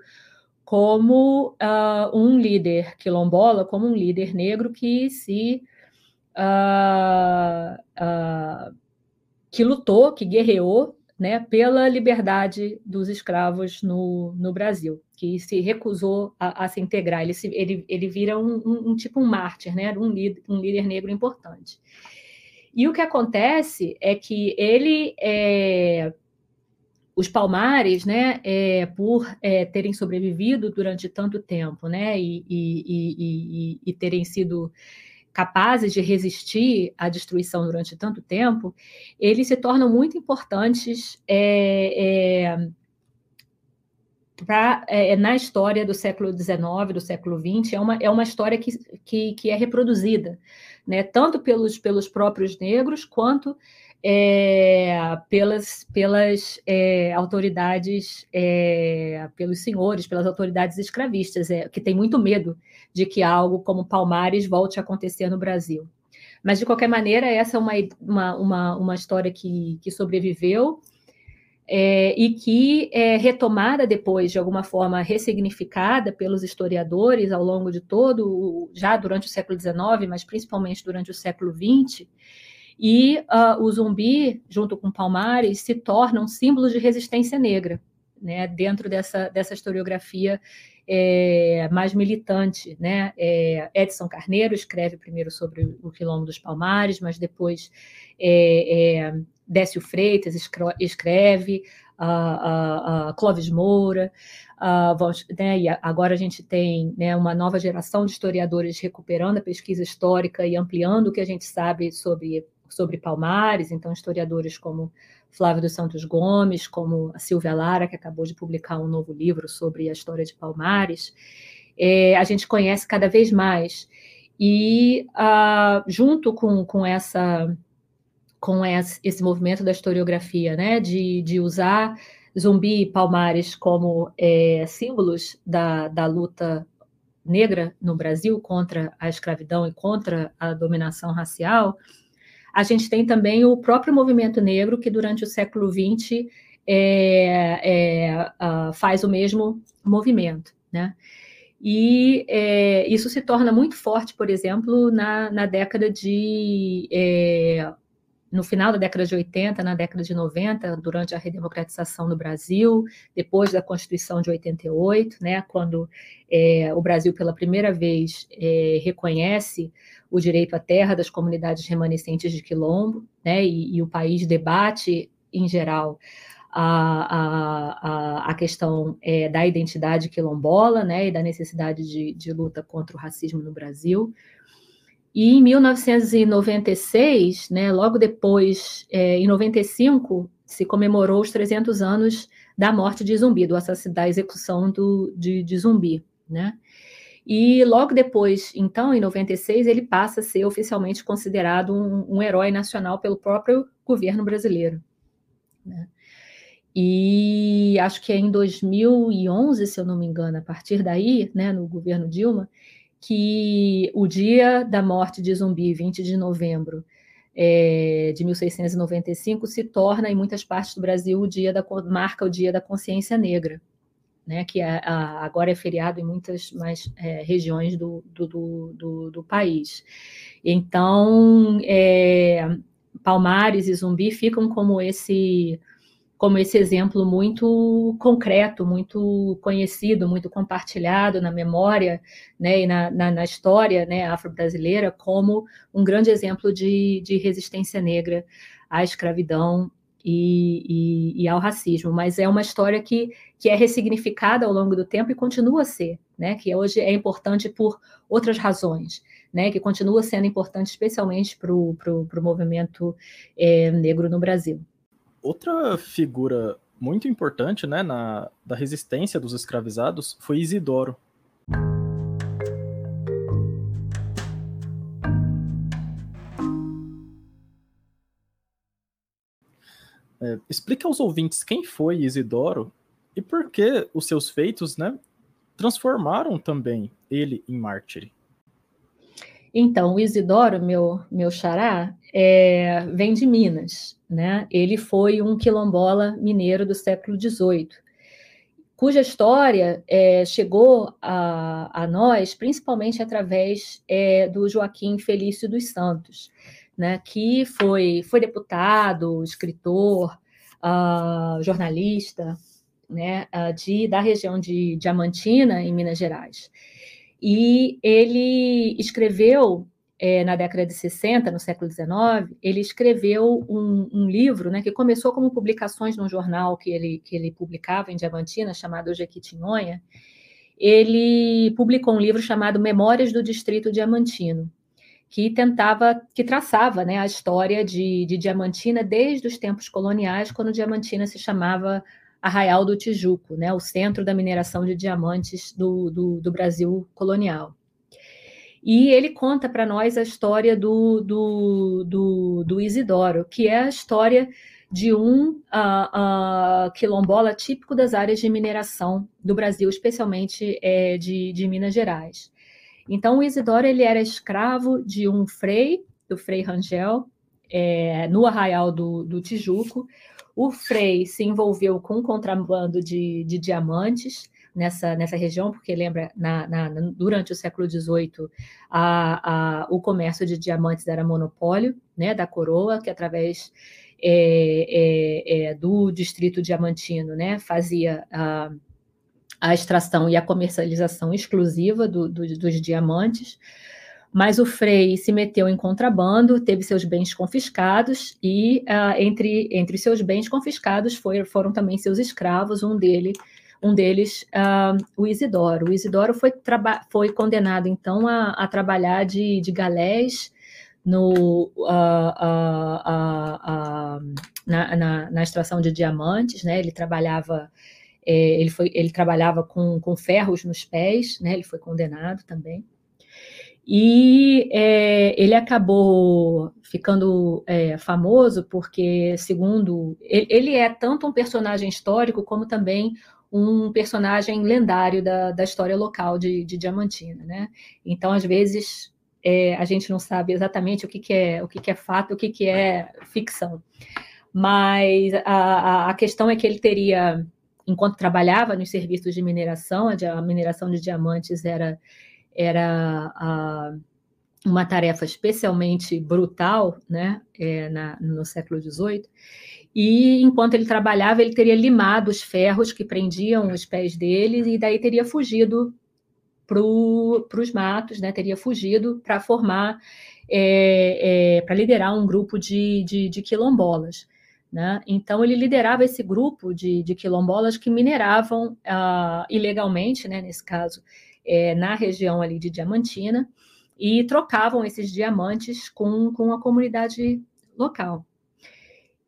como uh, um líder quilombola, como um líder negro que se uh, uh, que lutou, que guerreou né, pela liberdade dos escravos no, no Brasil, que se recusou a, a se integrar. Ele, se, ele, ele vira um, um, um, tipo um mártir, né, um, líder, um líder negro importante. E o que acontece é que ele, é, os palmares, né, é, por é, terem sobrevivido durante tanto tempo, né, e, e, e, e terem sido capazes de resistir à destruição durante tanto tempo, eles se tornam muito importantes é, é, pra, é, na história do século XIX, do século XX, é uma, é uma história que, que, que é reproduzida, né? tanto pelos, pelos próprios negros, quanto é, pelas, pelas é, autoridades, é, pelos senhores, pelas autoridades escravistas, é, que tem muito medo de que algo como Palmares volte a acontecer no Brasil. Mas, de qualquer maneira, essa é uma, uma, uma, uma história que, que sobreviveu é, e que é retomada depois, de alguma forma, ressignificada pelos historiadores ao longo de todo, já durante o século XIX, mas principalmente durante o século XX, e uh, o zumbi, junto com Palmares, se tornam símbolos de resistência negra, né, dentro dessa, dessa historiografia é, mais militante. Né? É, Edson Carneiro escreve primeiro sobre o quilombo dos Palmares, mas depois é, é Décio Freitas escreve, uh, uh, Clóvis Moura, uh, né, e agora a gente tem né, uma nova geração de historiadores recuperando a pesquisa histórica e ampliando o que a gente sabe sobre sobre Palmares, então historiadores como Flávio dos Santos Gomes, como a Silvia Lara, que acabou de publicar um novo livro sobre a história de Palmares, é, a gente conhece cada vez mais. E uh, junto com, com essa com esse movimento da historiografia, né, de, de usar Zumbi e Palmares como é, símbolos da, da luta negra no Brasil contra a escravidão e contra a dominação racial, a gente tem também o próprio movimento negro, que durante o século XX é, é, uh, faz o mesmo movimento. Né? E é, isso se torna muito forte, por exemplo, na, na década de. É, no final da década de 80, na década de 90, durante a redemocratização do Brasil, depois da Constituição de 88, né, quando é, o Brasil, pela primeira vez, é, reconhece o direito à terra das comunidades remanescentes de quilombo, né, e, e o país debate, em geral, a, a, a questão é, da identidade quilombola né, e da necessidade de, de, luta contra o racismo no Brasil. E em 1996, né, logo depois, é, em 95, se comemorou os 300 anos da morte de Zumbi, do da execução do, de, de Zumbi. Né? E logo depois, então, em 96, ele passa a ser oficialmente considerado um, um herói nacional pelo próprio governo brasileiro. Né? E acho que é em 2011, se eu não me engano, a partir daí, né, no governo Dilma, que o dia da morte de Zumbi, 20 de novembro é, de 1695, se torna, em muitas partes do Brasil, o dia da marca o dia da consciência negra né, que é, a, agora é feriado em muitas mais é, regiões do, do, do, do, país. Então, é, Palmares e Zumbi ficam como esse como esse exemplo muito concreto, muito conhecido, muito compartilhado na memória né, e na, na, na história né, afro-brasileira, como um grande exemplo de, de resistência negra à escravidão e, e, e, ao racismo, mas é uma história que, que é ressignificada ao longo do tempo e continua a ser, né? Que hoje é importante por outras razões, né? Que continua sendo importante especialmente para o movimento é, negro no Brasil. Outra figura muito importante, né, na, da resistência dos escravizados foi Isidoro. É, explica aos ouvintes quem foi Isidoro e por que os seus feitos né, transformaram também ele em mártir. Então, o Isidoro, meu, meu xará, é, vem de Minas. Né? Ele foi um quilombola mineiro do século XVIII, cuja história é, chegou a, a, nós principalmente através é, do Joaquim Felício dos Santos né, que foi, foi deputado, escritor, uh, jornalista, né, uh, de, da região de Diamantina, em Minas Gerais. E ele escreveu, é, na década de 60, no século XIX, ele escreveu um, um, livro né, que começou como publicações num jornal que ele, que ele publicava em Diamantina, chamado Jequitinhonha. Ele publicou um livro chamado Memórias do Distrito Diamantino que tentava, que traçava né, a história de, de Diamantina desde os tempos coloniais, quando Diamantina se chamava Arraial do Tijuco, né, o centro da mineração de diamantes do, do, do Brasil colonial. E ele conta para nós a história do, do, do, do, Isidoro, que é a história de um uh, uh, quilombola típico das áreas de mineração do Brasil, especialmente é, de, de Minas Gerais. Então, o Isidoro ele era escravo de um frei, do frei Rangel, é, no arraial do, do Tijuco. O frei se envolveu com contrabando de, de diamantes, nessa, nessa região, porque lembra, na, na, durante o século XVIII, a, a, o comércio de diamantes era monopólio né, da coroa, que através é, é, é, do distrito diamantino né, fazia a, a extração e a comercialização exclusiva do, do, dos diamantes mas o Frei se meteu em contrabando, teve seus bens confiscados e uh, entre, entre seus bens confiscados foi, foram também seus escravos, um dele um deles, uh, o Isidoro. O Isidoro foi, foi condenado, então, a, a trabalhar de, de galés no, uh, na, na, na, extração de diamantes, né? Ele trabalhava, é, ele, foi, ele trabalhava com, com ferros nos pés, né? Ele foi condenado também. E é, ele acabou ficando é, famoso porque, segundo ele, ele, é tanto um personagem histórico como também um personagem lendário da, da história local de, de Diamantina, né? Então, às vezes, é, a gente não sabe exatamente o que, que é o que, que é fato, o que, que é ficção. Mas a, a questão é que ele teria, enquanto trabalhava nos serviços de mineração, a, mineração de diamantes era, era a, uma tarefa especialmente brutal, né, é, na, no século XVIII, e enquanto ele trabalhava, ele teria limado os ferros que prendiam os pés dele, e daí teria fugido para os matos, né? teria fugido para formar, é, é, para liderar um grupo de, de, de quilombolas. Né? Então, ele liderava esse grupo de, de quilombolas que mineravam uh, ilegalmente, né, nesse caso, é, na região ali de Diamantina, e trocavam esses diamantes com, com a comunidade local.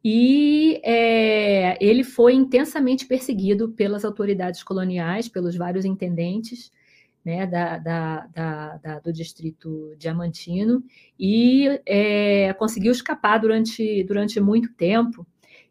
E é, ele foi intensamente perseguido pelas autoridades coloniais, pelos vários intendentes né, da, da, da, do distrito diamantino, e é, conseguiu escapar durante, durante muito tempo.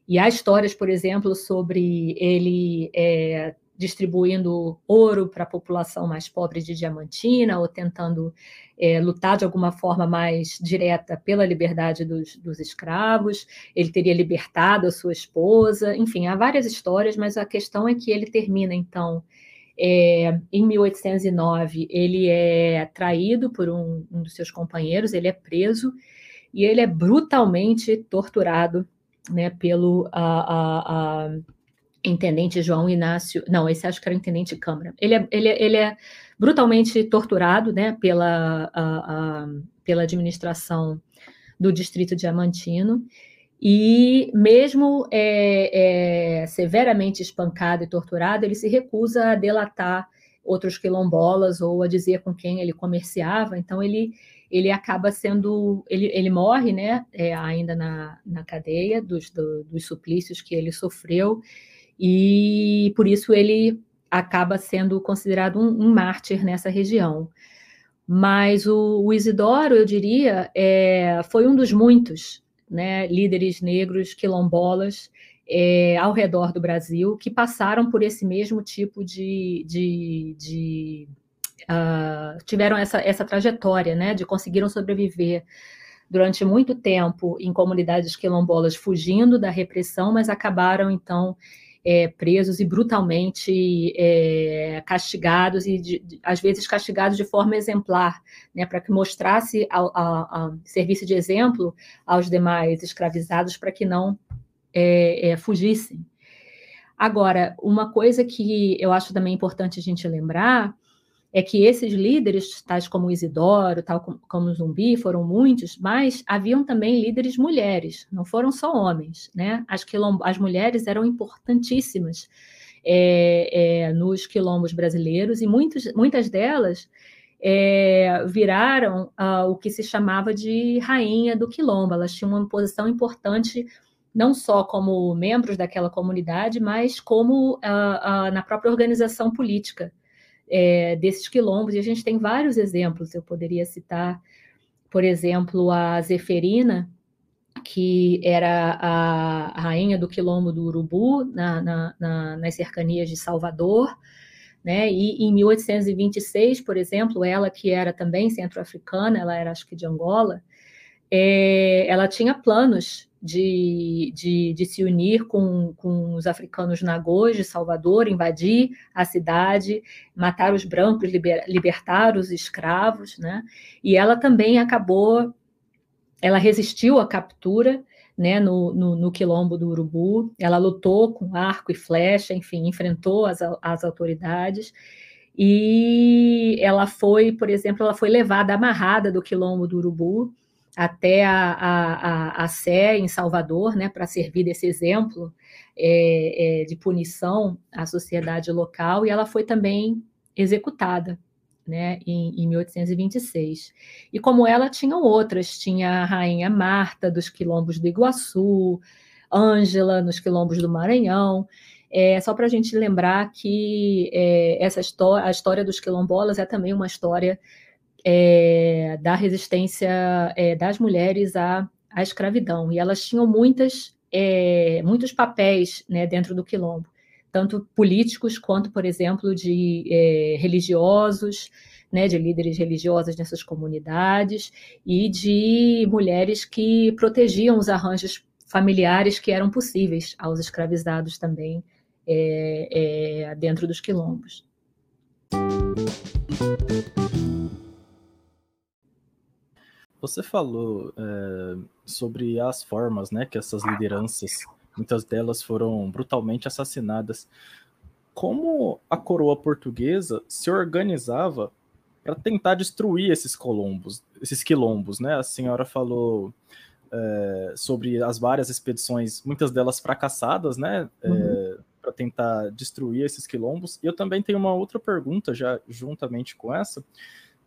E há histórias, por exemplo, sobre ele é, distribuindo ouro para a população mais pobre de Diamantina, ou tentando é, lutar de alguma forma mais direta pela liberdade dos, dos, escravos. Ele teria libertado a sua esposa. Enfim, há várias histórias, mas a questão é que ele termina, então, é, em 1809, ele é traído por um, um dos seus companheiros, ele é preso e ele é brutalmente torturado né, pelo. A, a, a intendente João Inácio, não, esse acho que era o intendente Câmara. Ele é, ele é, ele é brutalmente torturado, né, pela, a, a, pela administração do distrito diamantino, e mesmo é, é, severamente espancado e torturado, ele se recusa a delatar outros quilombolas ou a dizer com quem ele comerciava, então ele ele acaba sendo, ele, ele morre, né, é, ainda na, na cadeia dos, do, dos suplícios que ele sofreu, e por isso ele acaba sendo considerado um, um mártir nessa região. Mas o, o Isidoro, eu diria, é, foi um dos muitos né, líderes negros quilombolas é, ao redor do Brasil que passaram por esse mesmo tipo de. de, de uh, tiveram essa, essa trajetória, né, de conseguiram sobreviver durante muito tempo em comunidades quilombolas fugindo da repressão, mas acabaram então é, presos e brutalmente é, castigados, e de, de, às vezes castigados de forma exemplar, né, para que mostrasse a, serviço de exemplo aos demais escravizados para que não é, é, fugissem. Agora, uma coisa que eu acho também importante a gente lembrar é que esses líderes, tais como Isidoro, tal como, como Zumbi, foram muitos, mas haviam também líderes mulheres, não foram só homens, né? As, as mulheres eram importantíssimas é, é, nos quilombos brasileiros e muitos, muitas delas é, viraram uh, o que se chamava de rainha do quilombo. Elas tinham uma posição importante não só como membros daquela comunidade, mas como uh, uh, na própria organização política é, desses quilombos. E a gente tem vários exemplos. Eu poderia citar, por exemplo, a Zeferina, que era a rainha do quilombo do Urubu, na, na, na, nas cercanias de Salvador. Né? E em 1826, por exemplo, ela que era também centro-africana, ela era acho que de Angola, é, ela tinha planos de, de, de, se unir com, com os africanos nagôs de Salvador, invadir a cidade, matar os brancos, liber, libertar os escravos, né? E ela também acabou, ela resistiu à captura, né, no, no, no, quilombo do Urubu, ela lutou com arco e flecha, enfim, enfrentou as, as autoridades, e ela foi, por exemplo, ela foi levada amarrada do quilombo do Urubu, até a, a, a, Sé em Salvador, né, para servir desse exemplo é, é, de punição à sociedade local, e ela foi também executada né, em, em 1826. E como ela, tinham outras, tinha a rainha Marta dos quilombos do Iguaçu, Ângela nos quilombos do Maranhão, é, só para a gente lembrar que é, essa história, a história dos quilombolas é também uma história é, da resistência é, das mulheres à, à, escravidão. E elas tinham muitas, é, muitos papéis né, dentro do quilombo, tanto políticos quanto, por exemplo, de é, religiosos, né, de líderes religiosos nessas comunidades e de mulheres que protegiam os arranjos familiares que eram possíveis aos escravizados também é, é, dentro dos quilombos. Você falou é, sobre as formas, né, que essas lideranças, muitas delas foram brutalmente assassinadas. Como a coroa portuguesa se organizava para tentar destruir esses colombos, esses quilombos, né? A senhora falou é, sobre as várias expedições, muitas delas fracassadas, né? É, uhum. para tentar destruir esses quilombos. E eu também tenho uma outra pergunta, já juntamente com essa,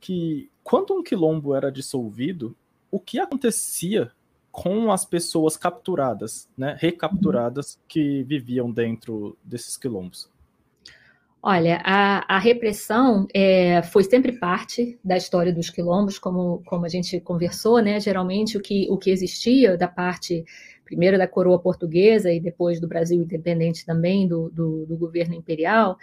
que quando um quilombo era dissolvido, o que acontecia com as pessoas capturadas, né, recapturadas, que viviam dentro desses quilombos? Olha, a, a repressão é, foi sempre parte da história dos quilombos, como, como a gente conversou, né? Geralmente o que, o que existia da parte, primeiro da coroa portuguesa e depois do Brasil independente também, do, do, do governo imperial,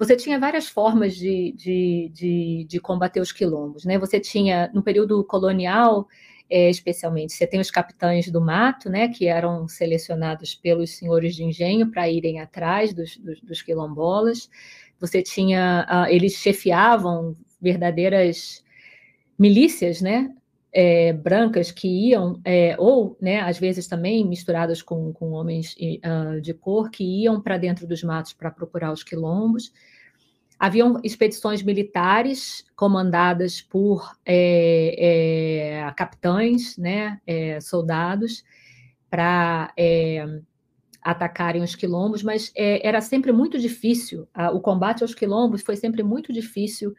você tinha várias formas de, de, de, de, combater os quilombos. Né? Você tinha, no período colonial, é, especialmente, você tem os capitães do mato, né, que eram selecionados pelos senhores de engenho para irem atrás dos, dos, dos, quilombolas. Você tinha, uh, eles chefiavam verdadeiras milícias, né, é, brancas que iam, é, ou, né, às vezes também misturadas com, com homens uh, de cor, que iam para dentro dos matos para procurar os quilombos. Haviam expedições militares comandadas por é, é capitães, né, é, soldados, para é, atacarem os quilombos, mas era sempre muito difícil. o combate aos quilombos foi sempre muito difícil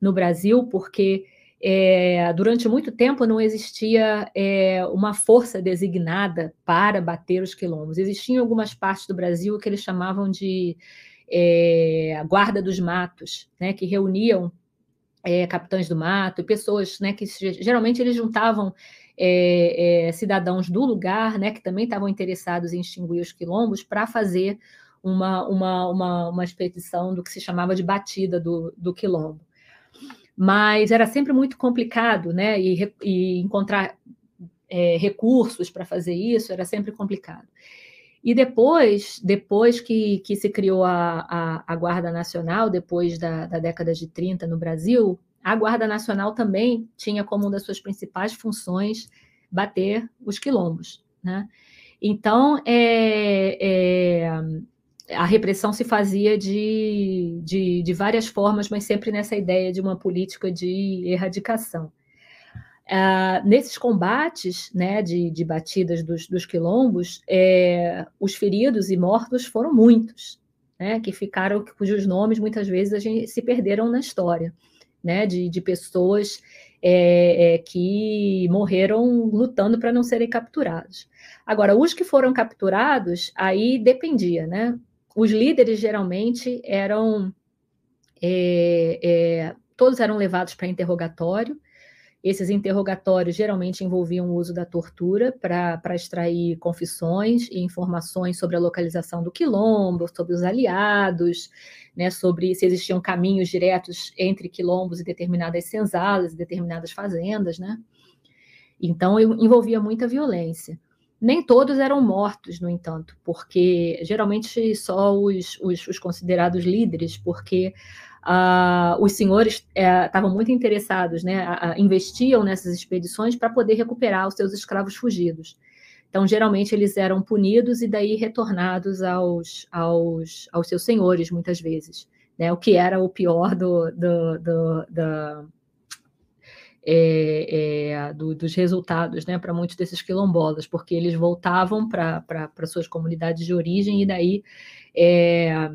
no Brasil, porque é, durante muito tempo não existia é, uma força designada para bater os quilombos. Existiam algumas partes do Brasil que eles chamavam de é, guarda dos matos, né, que reuniam é, capitães do mato pessoas né, que geralmente eles juntavam é, é, cidadãos do lugar, né, que também estavam interessados em extinguir os quilombos, para fazer uma, uma, uma, uma expedição do que se chamava de batida do, do quilombo mas era sempre muito complicado, né? E, e encontrar é, recursos para fazer isso era sempre complicado. E depois, depois que, que se criou a, a, a Guarda Nacional, depois da, da, década de 30 no Brasil, a Guarda Nacional também tinha como uma das suas principais funções bater os quilombos. Né? Então, é, é, a repressão se fazia de, de, de, várias formas, mas sempre nessa ideia de uma política de erradicação. Uh, nesses combates né, de, de batidas dos, dos quilombos, é, os feridos e mortos foram muitos, né, que ficaram, cujos nomes muitas vezes a gente se perderam na história, né, de, de pessoas é, é, que morreram lutando para não serem capturados. Agora, os que foram capturados, aí dependia, né? Os líderes geralmente eram. É, é, todos eram levados para interrogatório. Esses interrogatórios geralmente envolviam o uso da tortura para extrair confissões e informações sobre a localização do quilombo, sobre os aliados, né, sobre se existiam caminhos diretos entre quilombos e determinadas senzalas, determinadas fazendas, né? Então envolvia muita violência. Nem todos eram mortos, no entanto, porque geralmente só os, os, os considerados líderes, porque uh, os senhores eh, estavam muito interessados, né, investiam nessas expedições para poder recuperar os seus escravos fugidos. Então, geralmente, eles eram punidos e daí retornados aos, aos, aos seus senhores, muitas vezes. Né? O que era o pior do, do, do, do é, é, do, dos resultados né, para muitos desses quilombolas, porque eles voltavam para suas comunidades de origem e daí é,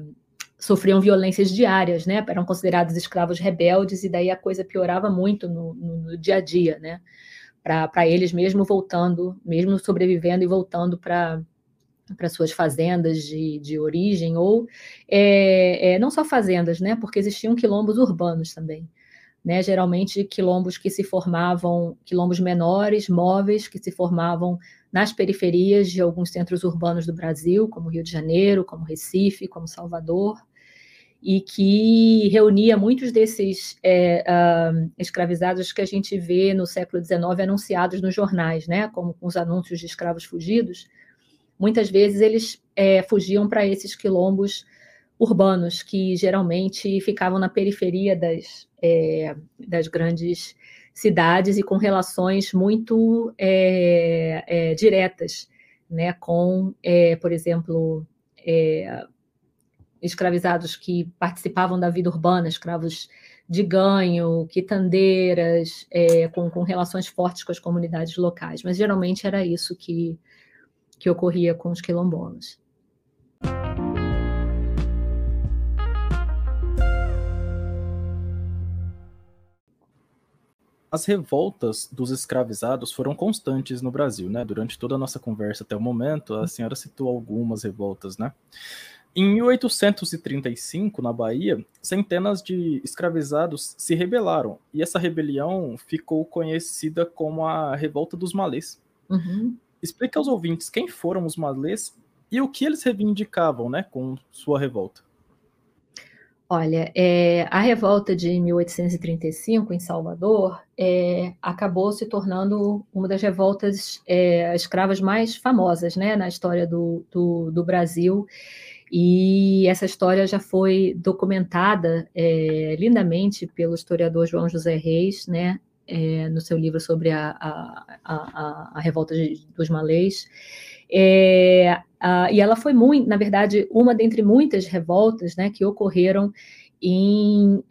sofriam violências diárias, né, eram considerados escravos rebeldes e daí a coisa piorava muito no, no, no dia a dia, né, para eles mesmo voltando, mesmo sobrevivendo e voltando para para suas fazendas de, de origem, ou é, é, não só fazendas, né? Porque existiam quilombos urbanos também né, geralmente quilombos que se formavam, quilombos menores, móveis, que se formavam nas periferias de alguns centros urbanos do Brasil, como Rio de Janeiro, como Recife, como Salvador, e que reunia muitos desses é, uh, escravizados que a gente vê no século XIX anunciados nos jornais, né, como com os anúncios de escravos fugidos. Muitas vezes eles é, fugiam para esses quilombos urbanos, que geralmente ficavam na periferia das, é, das grandes cidades e com relações muito é, é, diretas, né, com, é, por exemplo, é, escravizados que participavam da vida urbana, escravos de ganho, quitandeiras, é, com, com relações fortes com as comunidades locais. Mas geralmente era isso que, que ocorria com os quilombolas. As revoltas dos escravizados foram constantes no Brasil, né? Durante toda a nossa conversa até o momento, a senhora citou algumas revoltas, né? Em 1835, na Bahia, centenas de escravizados se rebelaram, e essa rebelião ficou conhecida como a Revolta dos Malês. Uhum. Explica aos ouvintes quem foram os malês e o que eles reivindicavam né, com sua revolta. Olha, é, a revolta de 1835 em Salvador é, acabou se tornando uma das revoltas é, escravas mais famosas né, na história do, do, do, Brasil. E essa história já foi documentada é, lindamente pelo historiador João José Reis, né, é, no seu livro sobre a, a, a, a revolta de, dos malês. É, e ela foi muito, na verdade, uma dentre muitas revoltas né, que ocorreram em,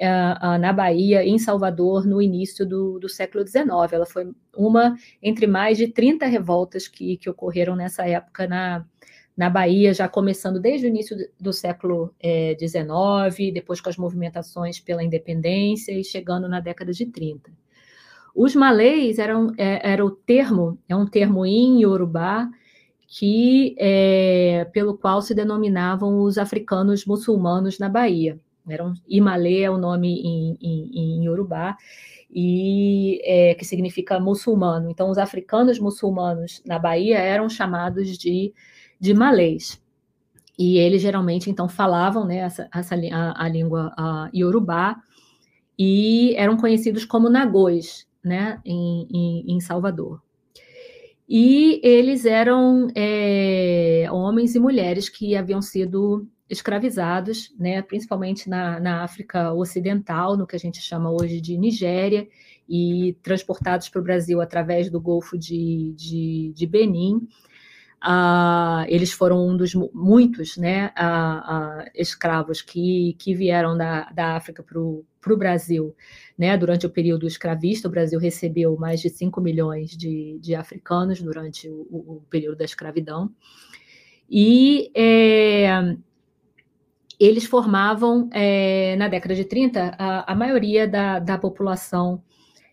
na Bahia, em Salvador, no início do, do, século XIX. Ela foi uma entre mais de 30 revoltas que, que ocorreram nessa época na, na Bahia, já começando desde o início do século XIX, eh, depois com as movimentações pela independência e chegando na década de 30. Os malês eram é, era o termo, é um termo em Yorubá, que é, pelo qual se denominavam os africanos muçulmanos na Bahia. Eram, Imalê é o nome em, Yorubá, e é, que significa muçulmano. Então, os africanos muçulmanos na Bahia eram chamados de, de malês. E eles geralmente, então, falavam né, essa, essa a, a língua a Yorubá e eram conhecidos como nagôs, né, em, em, em Salvador. E eles eram é, homens e mulheres que haviam sido escravizados, né, principalmente na, na África Ocidental, no que a gente chama hoje de Nigéria, e transportados para o Brasil através do Golfo de, de, de Benin. Uh, eles foram um dos muitos né, escravos que, que vieram da, da África para o Brasil né, durante o período escravista. O Brasil recebeu mais de 5 milhões de, de africanos durante o, o, período da escravidão. E é, eles formavam, é, na década de 30, a, a maioria da, da população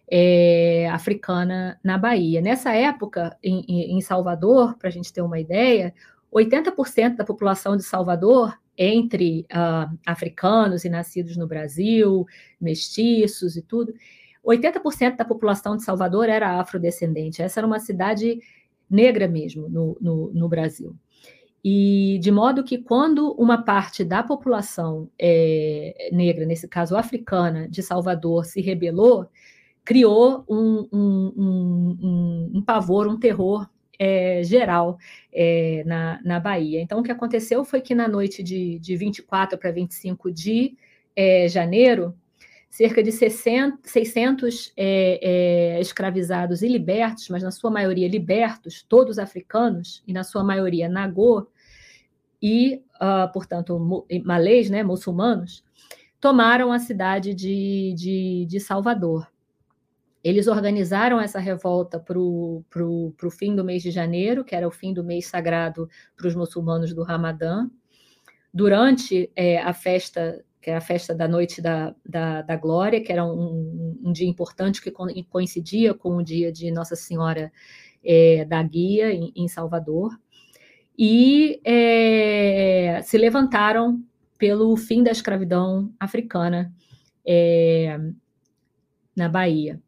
é, africana na Bahia. Nessa época, em, em Salvador, para a gente ter uma ideia, 80% da população de Salvador, entre uh, africanos e nascidos no Brasil, mestiços e tudo, 80% da população de Salvador era afrodescendente. Essa era uma cidade negra mesmo no, no, no Brasil. E de modo que quando uma parte da população é, negra, nesse caso africana, de Salvador, se rebelou, criou um, um, um, um pavor, um terror é, geral é, na, na Bahia. Então, o que aconteceu foi que na noite de, de 24 para 25 de é, janeiro, cerca de 60, 600 é, é, escravizados e libertos, mas na sua maioria libertos, todos africanos, e na sua maioria nagô, e, uh, portanto, malês, né, muçulmanos, tomaram a cidade de, de, de Salvador. Eles organizaram essa revolta para o fim do mês de janeiro, que era o fim do mês sagrado para os muçulmanos do Ramadã. Durante é, a festa que era a festa da Noite da, da, da Glória, que era um, um, dia importante que coincidia com o dia de Nossa Senhora é, da Guia, em, em Salvador, e é, se levantaram pelo fim da escravidão africana é, na Bahia.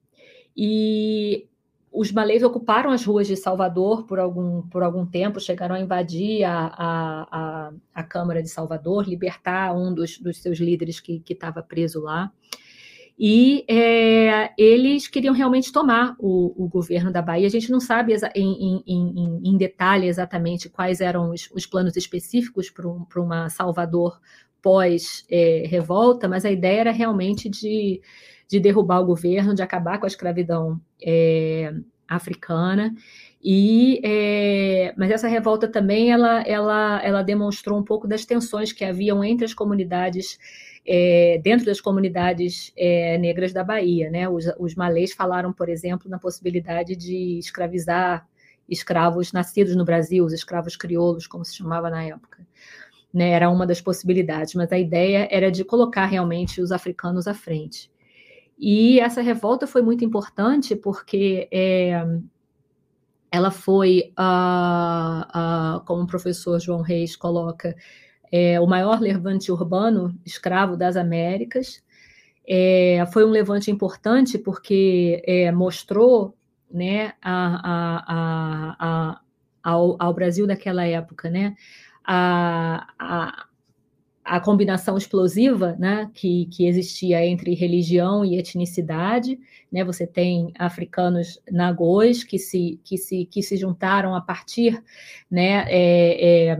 E os malês ocuparam as ruas de Salvador por algum, por algum tempo, chegaram a invadir a, a, a, a Câmara de Salvador, libertar um dos, dos seus líderes que estava preso lá. E é, eles queriam realmente tomar o, o, governo da Bahia. A gente não sabe em, em, em, em detalhe exatamente quais eram os, os planos específicos para um, uma Salvador pós-revolta, é, mas a ideia era realmente de de derrubar o governo, de acabar com a escravidão é, africana. E, é, mas essa revolta também ela, ela, ela demonstrou um pouco das tensões que haviam entre as comunidades é, dentro das comunidades é, negras da Bahia, né? Os, os malês falaram, por exemplo, na possibilidade de escravizar escravos nascidos no Brasil, os escravos crioulos, como se chamava na época. Né, era uma das possibilidades, mas a ideia era de colocar realmente os africanos à frente. E essa revolta foi muito importante porque é, ela foi, uh, uh, como o professor João Reis coloca, é, o maior levante urbano escravo das Américas. É, foi um levante importante porque é, mostrou né, a, a, a, ao, ao, Brasil daquela época né, a, a combinação explosiva né, que, que existia entre religião e etnicidade. Né, você tem africanos nagôs que se, que se, que se juntaram a partir né, é, é,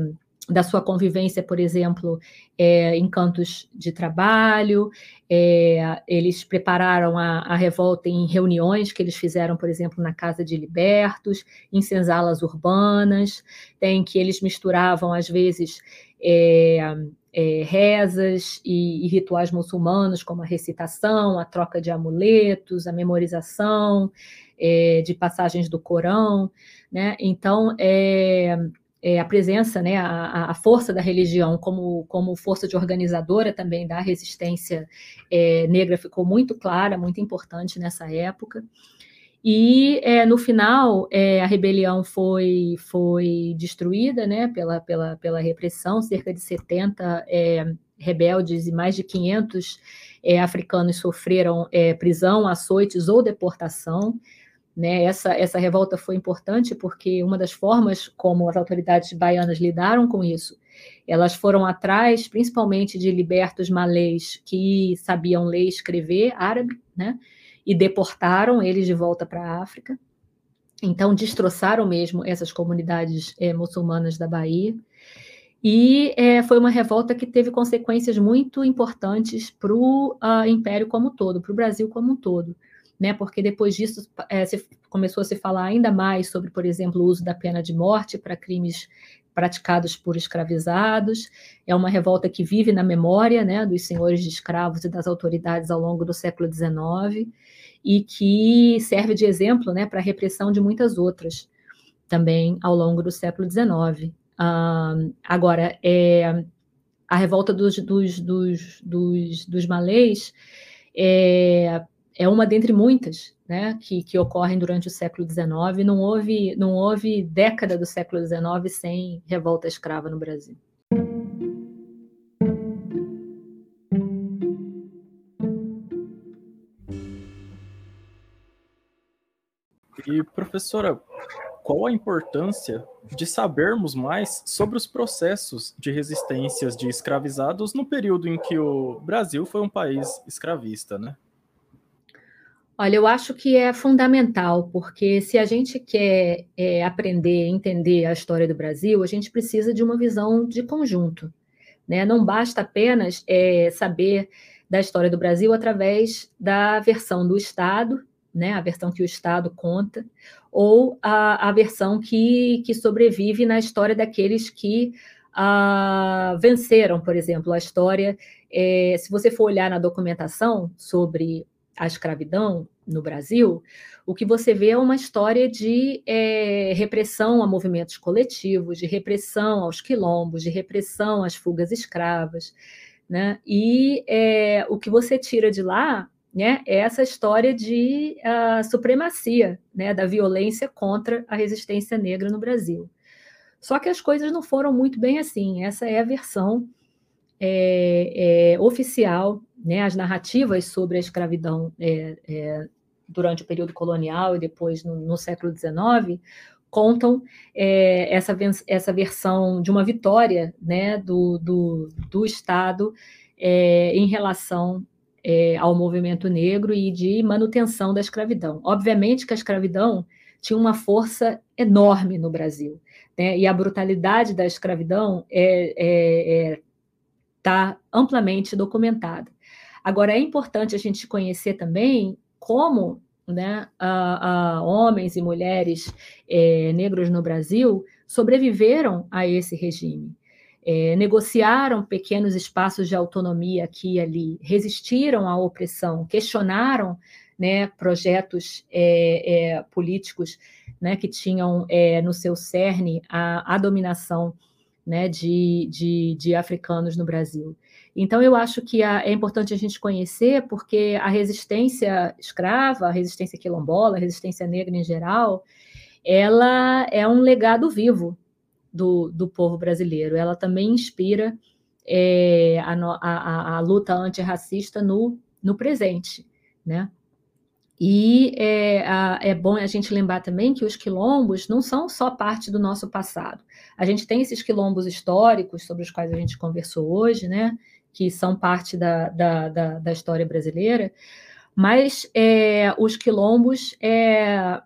da sua convivência, por exemplo, é, em cantos de trabalho. É, eles prepararam a, a, revolta em reuniões que eles fizeram, por exemplo, na Casa de Libertos, em senzalas urbanas. Tem que eles misturavam, às vezes, é, é, rezas e, e, rituais muçulmanos, como a recitação, a troca de amuletos, a memorização é, de passagens do Corão. Né? Então, é, é a presença, né, a, a, força da religião como, como força de organizadora também da resistência é, negra ficou muito clara, muito importante nessa época. E é, no final é, a rebelião foi, foi destruída né, pela, pela, pela repressão, cerca de 70 é, rebeldes e mais de 500 é, africanos sofreram é, prisão, açoites ou deportação. Né? Essa, essa revolta foi importante porque uma das formas como as autoridades baianas lidaram com isso, elas foram atrás principalmente de libertos malês que sabiam ler e escrever árabe, né? E deportaram eles de volta para a África. Então, destroçaram mesmo essas comunidades é, muçulmanas da Bahia. E é, foi uma revolta que teve consequências muito importantes para o uh, Império como um todo, para o Brasil como um todo. Né, porque depois disso é, se, começou a se falar ainda mais sobre, por exemplo, o uso da pena de morte para crimes praticados por escravizados. É uma revolta que vive na memória né, dos senhores de escravos e das autoridades ao longo do século XIX e que serve de exemplo né, para a repressão de muitas outras também ao longo do século XIX. Uh, agora, é, a revolta dos, dos, dos, dos, dos malês é, é uma dentre muitas né, que, que ocorrem durante o século XIX. Não houve, não houve década do século XIX sem revolta escrava no Brasil. E, professora, qual a importância de sabermos mais sobre os processos de resistências de escravizados no período em que o Brasil foi um país escravista, né? Olha, eu acho que é fundamental, porque se a gente quer é, aprender, entender a história do Brasil, a gente precisa de uma visão de conjunto. Né? Não basta apenas é, saber da história do Brasil através da versão do Estado, né? a versão que o Estado conta, ou a, a versão que, que sobrevive na história daqueles que ah, venceram, por exemplo, a história. É, se você for olhar na documentação sobre a escravidão no Brasil, o que você vê é uma história de é, repressão a movimentos coletivos, de repressão aos quilombos, de repressão às fugas escravas, né? E é, o que você tira de lá né, é essa história de uh, supremacia, né, da violência contra a resistência negra no Brasil. Só que as coisas não foram muito bem assim. Essa é a versão é, é, oficial né, as narrativas sobre a escravidão é, é, durante o período colonial e depois no, no século XIX contam é, essa, essa versão de uma vitória né, do, do, do Estado é, em relação é, ao movimento negro e de manutenção da escravidão. Obviamente que a escravidão tinha uma força enorme no Brasil, né, e a brutalidade da escravidão está é, é, tá amplamente documentada. Agora, é importante a gente conhecer também como né, a, a homens e mulheres é, negros no Brasil sobreviveram a esse regime. É, negociaram pequenos espaços de autonomia aqui e ali, resistiram à opressão, questionaram né, projetos é, é, políticos né, que tinham é, no seu cerne a, a dominação né, de, de, de, africanos no Brasil. Então, eu acho que a, é importante a gente conhecer, porque a resistência escrava, a resistência quilombola, a resistência negra em geral, ela é um legado vivo do, do povo brasileiro. Ela também inspira é, a, a, a, luta antirracista no, no presente, né? E é, a, é, bom a gente lembrar também que os quilombos não são só parte do nosso passado. A gente tem esses quilombos históricos sobre os quais a gente conversou hoje, né? que são parte da, da, da, da história brasileira, mas é, os quilombos, é,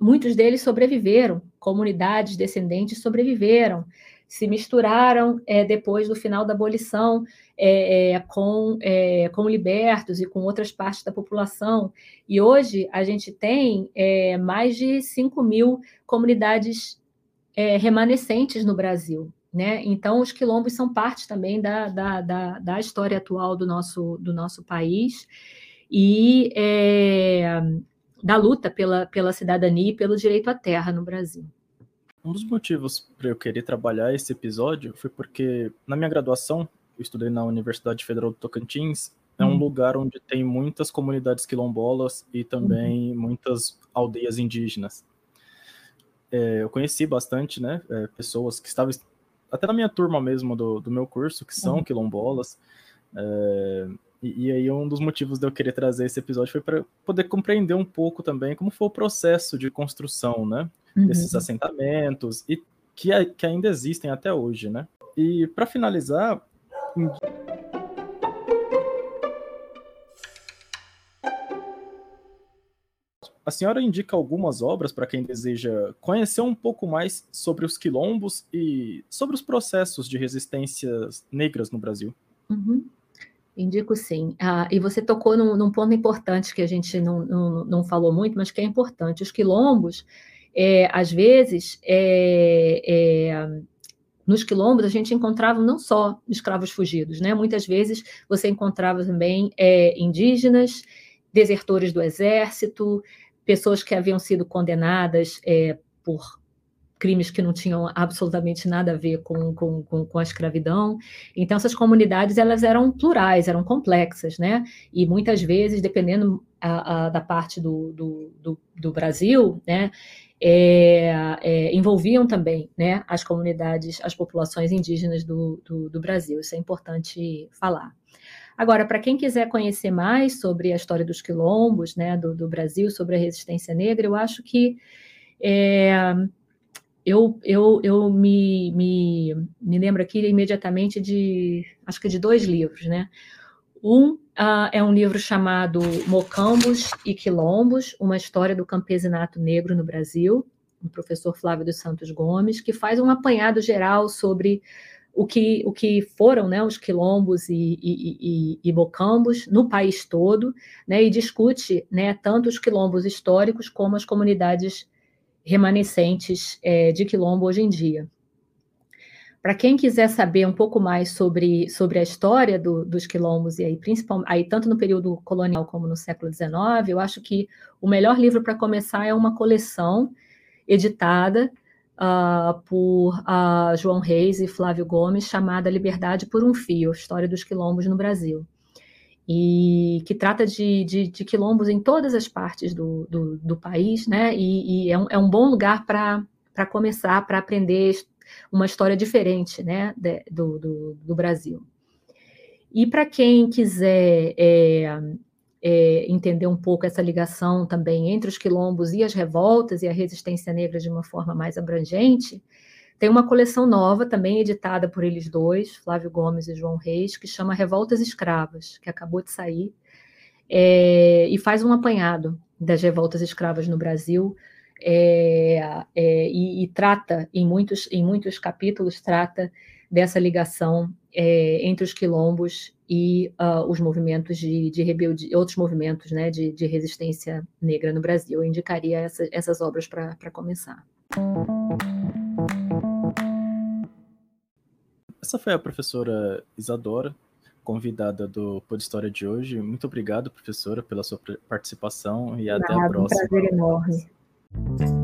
muitos deles sobreviveram, comunidades descendentes sobreviveram, se misturaram é, depois do final da abolição é, é, com, com libertos e com outras partes da população. E hoje a gente tem mais de 5 mil comunidades remanescentes no Brasil. Né? Então, os quilombos são parte também da, da, da, da história atual do nosso, do nosso país e da luta pela, pela cidadania e pelo direito à terra no Brasil. Um dos motivos para eu querer trabalhar esse episódio foi porque, na minha graduação, eu estudei na Universidade Federal do Tocantins, é um uhum. lugar onde tem muitas comunidades quilombolas e também uhum. muitas aldeias indígenas. É, eu conheci bastante né, é, pessoas que estavam até na minha turma mesmo do, do meu curso, que são uhum. quilombolas. É, e, e, aí um dos motivos de eu querer trazer esse episódio foi para poder compreender um pouco também como foi o processo de construção, né? Uhum. Desses assentamentos e que, que ainda existem até hoje, né? E para finalizar, a senhora indica algumas obras para quem deseja conhecer um pouco mais sobre os quilombos e sobre os processos de resistências negras no Brasil. Uhum. Indico sim. Ah, e você tocou num, num, ponto importante que a gente não, não, não, falou muito, mas que é importante. Os quilombos, é, às vezes, é, é, nos quilombos a gente encontrava não só escravos fugidos, né? Muitas vezes você encontrava também é, indígenas, desertores do exército, pessoas que haviam sido condenadas é, por crimes que não tinham absolutamente nada a ver com, com, com, com, a escravidão. Então, essas comunidades elas eram plurais, eram complexas, né? E muitas vezes, dependendo a, a, da parte do, do, do, do Brasil, né? É, é, envolviam também né, as comunidades, as populações indígenas do, do, do Brasil. Isso é importante falar. Agora, para quem quiser conhecer mais sobre a história dos quilombos né, do, do Brasil, sobre a resistência negra, eu acho que é, eu, eu, eu me, me, me lembro aqui imediatamente de, acho que de dois livros, né? Um uh, é um livro chamado Mocambos e Quilombos, uma história do campesinato negro no Brasil, do professor Flávio dos Santos Gomes, que faz um apanhado geral sobre o que, o que foram né, os quilombos e, e, e, e bocambos no país todo, né, e discute né, tanto os quilombos históricos como as comunidades remanescentes é, de quilombo hoje em dia. Para quem quiser saber um pouco mais sobre, sobre a história do, dos quilombos, e aí, principalmente, aí, tanto no período colonial como no século XIX, eu acho que o melhor livro para começar é uma coleção editada uh, por uh, João Reis e Flávio Gomes, chamada Liberdade por um Fio, História dos Quilombos no Brasil e que trata de, de, de, quilombos em todas as partes do, do, do país, né? E, e é, um, é, um, bom lugar para começar, para aprender uma história diferente, né? De, do, do, do, Brasil. E para quem quiser é, é, entender um pouco essa ligação também entre os quilombos e as revoltas e a resistência negra de uma forma mais abrangente, tem uma coleção nova, também editada por eles dois, Flávio Gomes e João Reis, que chama Revoltas Escravas, que acabou de sair, é, e faz um apanhado das revoltas escravas no Brasil, é, é, e, e, trata, em muitos, em muitos capítulos, trata dessa ligação é, entre os quilombos e uh, os movimentos de, de rebeldia, outros movimentos né, de, de, resistência negra no Brasil. Eu indicaria essa, essas obras para começar. Essa foi a professora Isadora, convidada do Pod História de hoje. Muito obrigado, professora, pela sua participação e até a próxima. Um prazer enorme.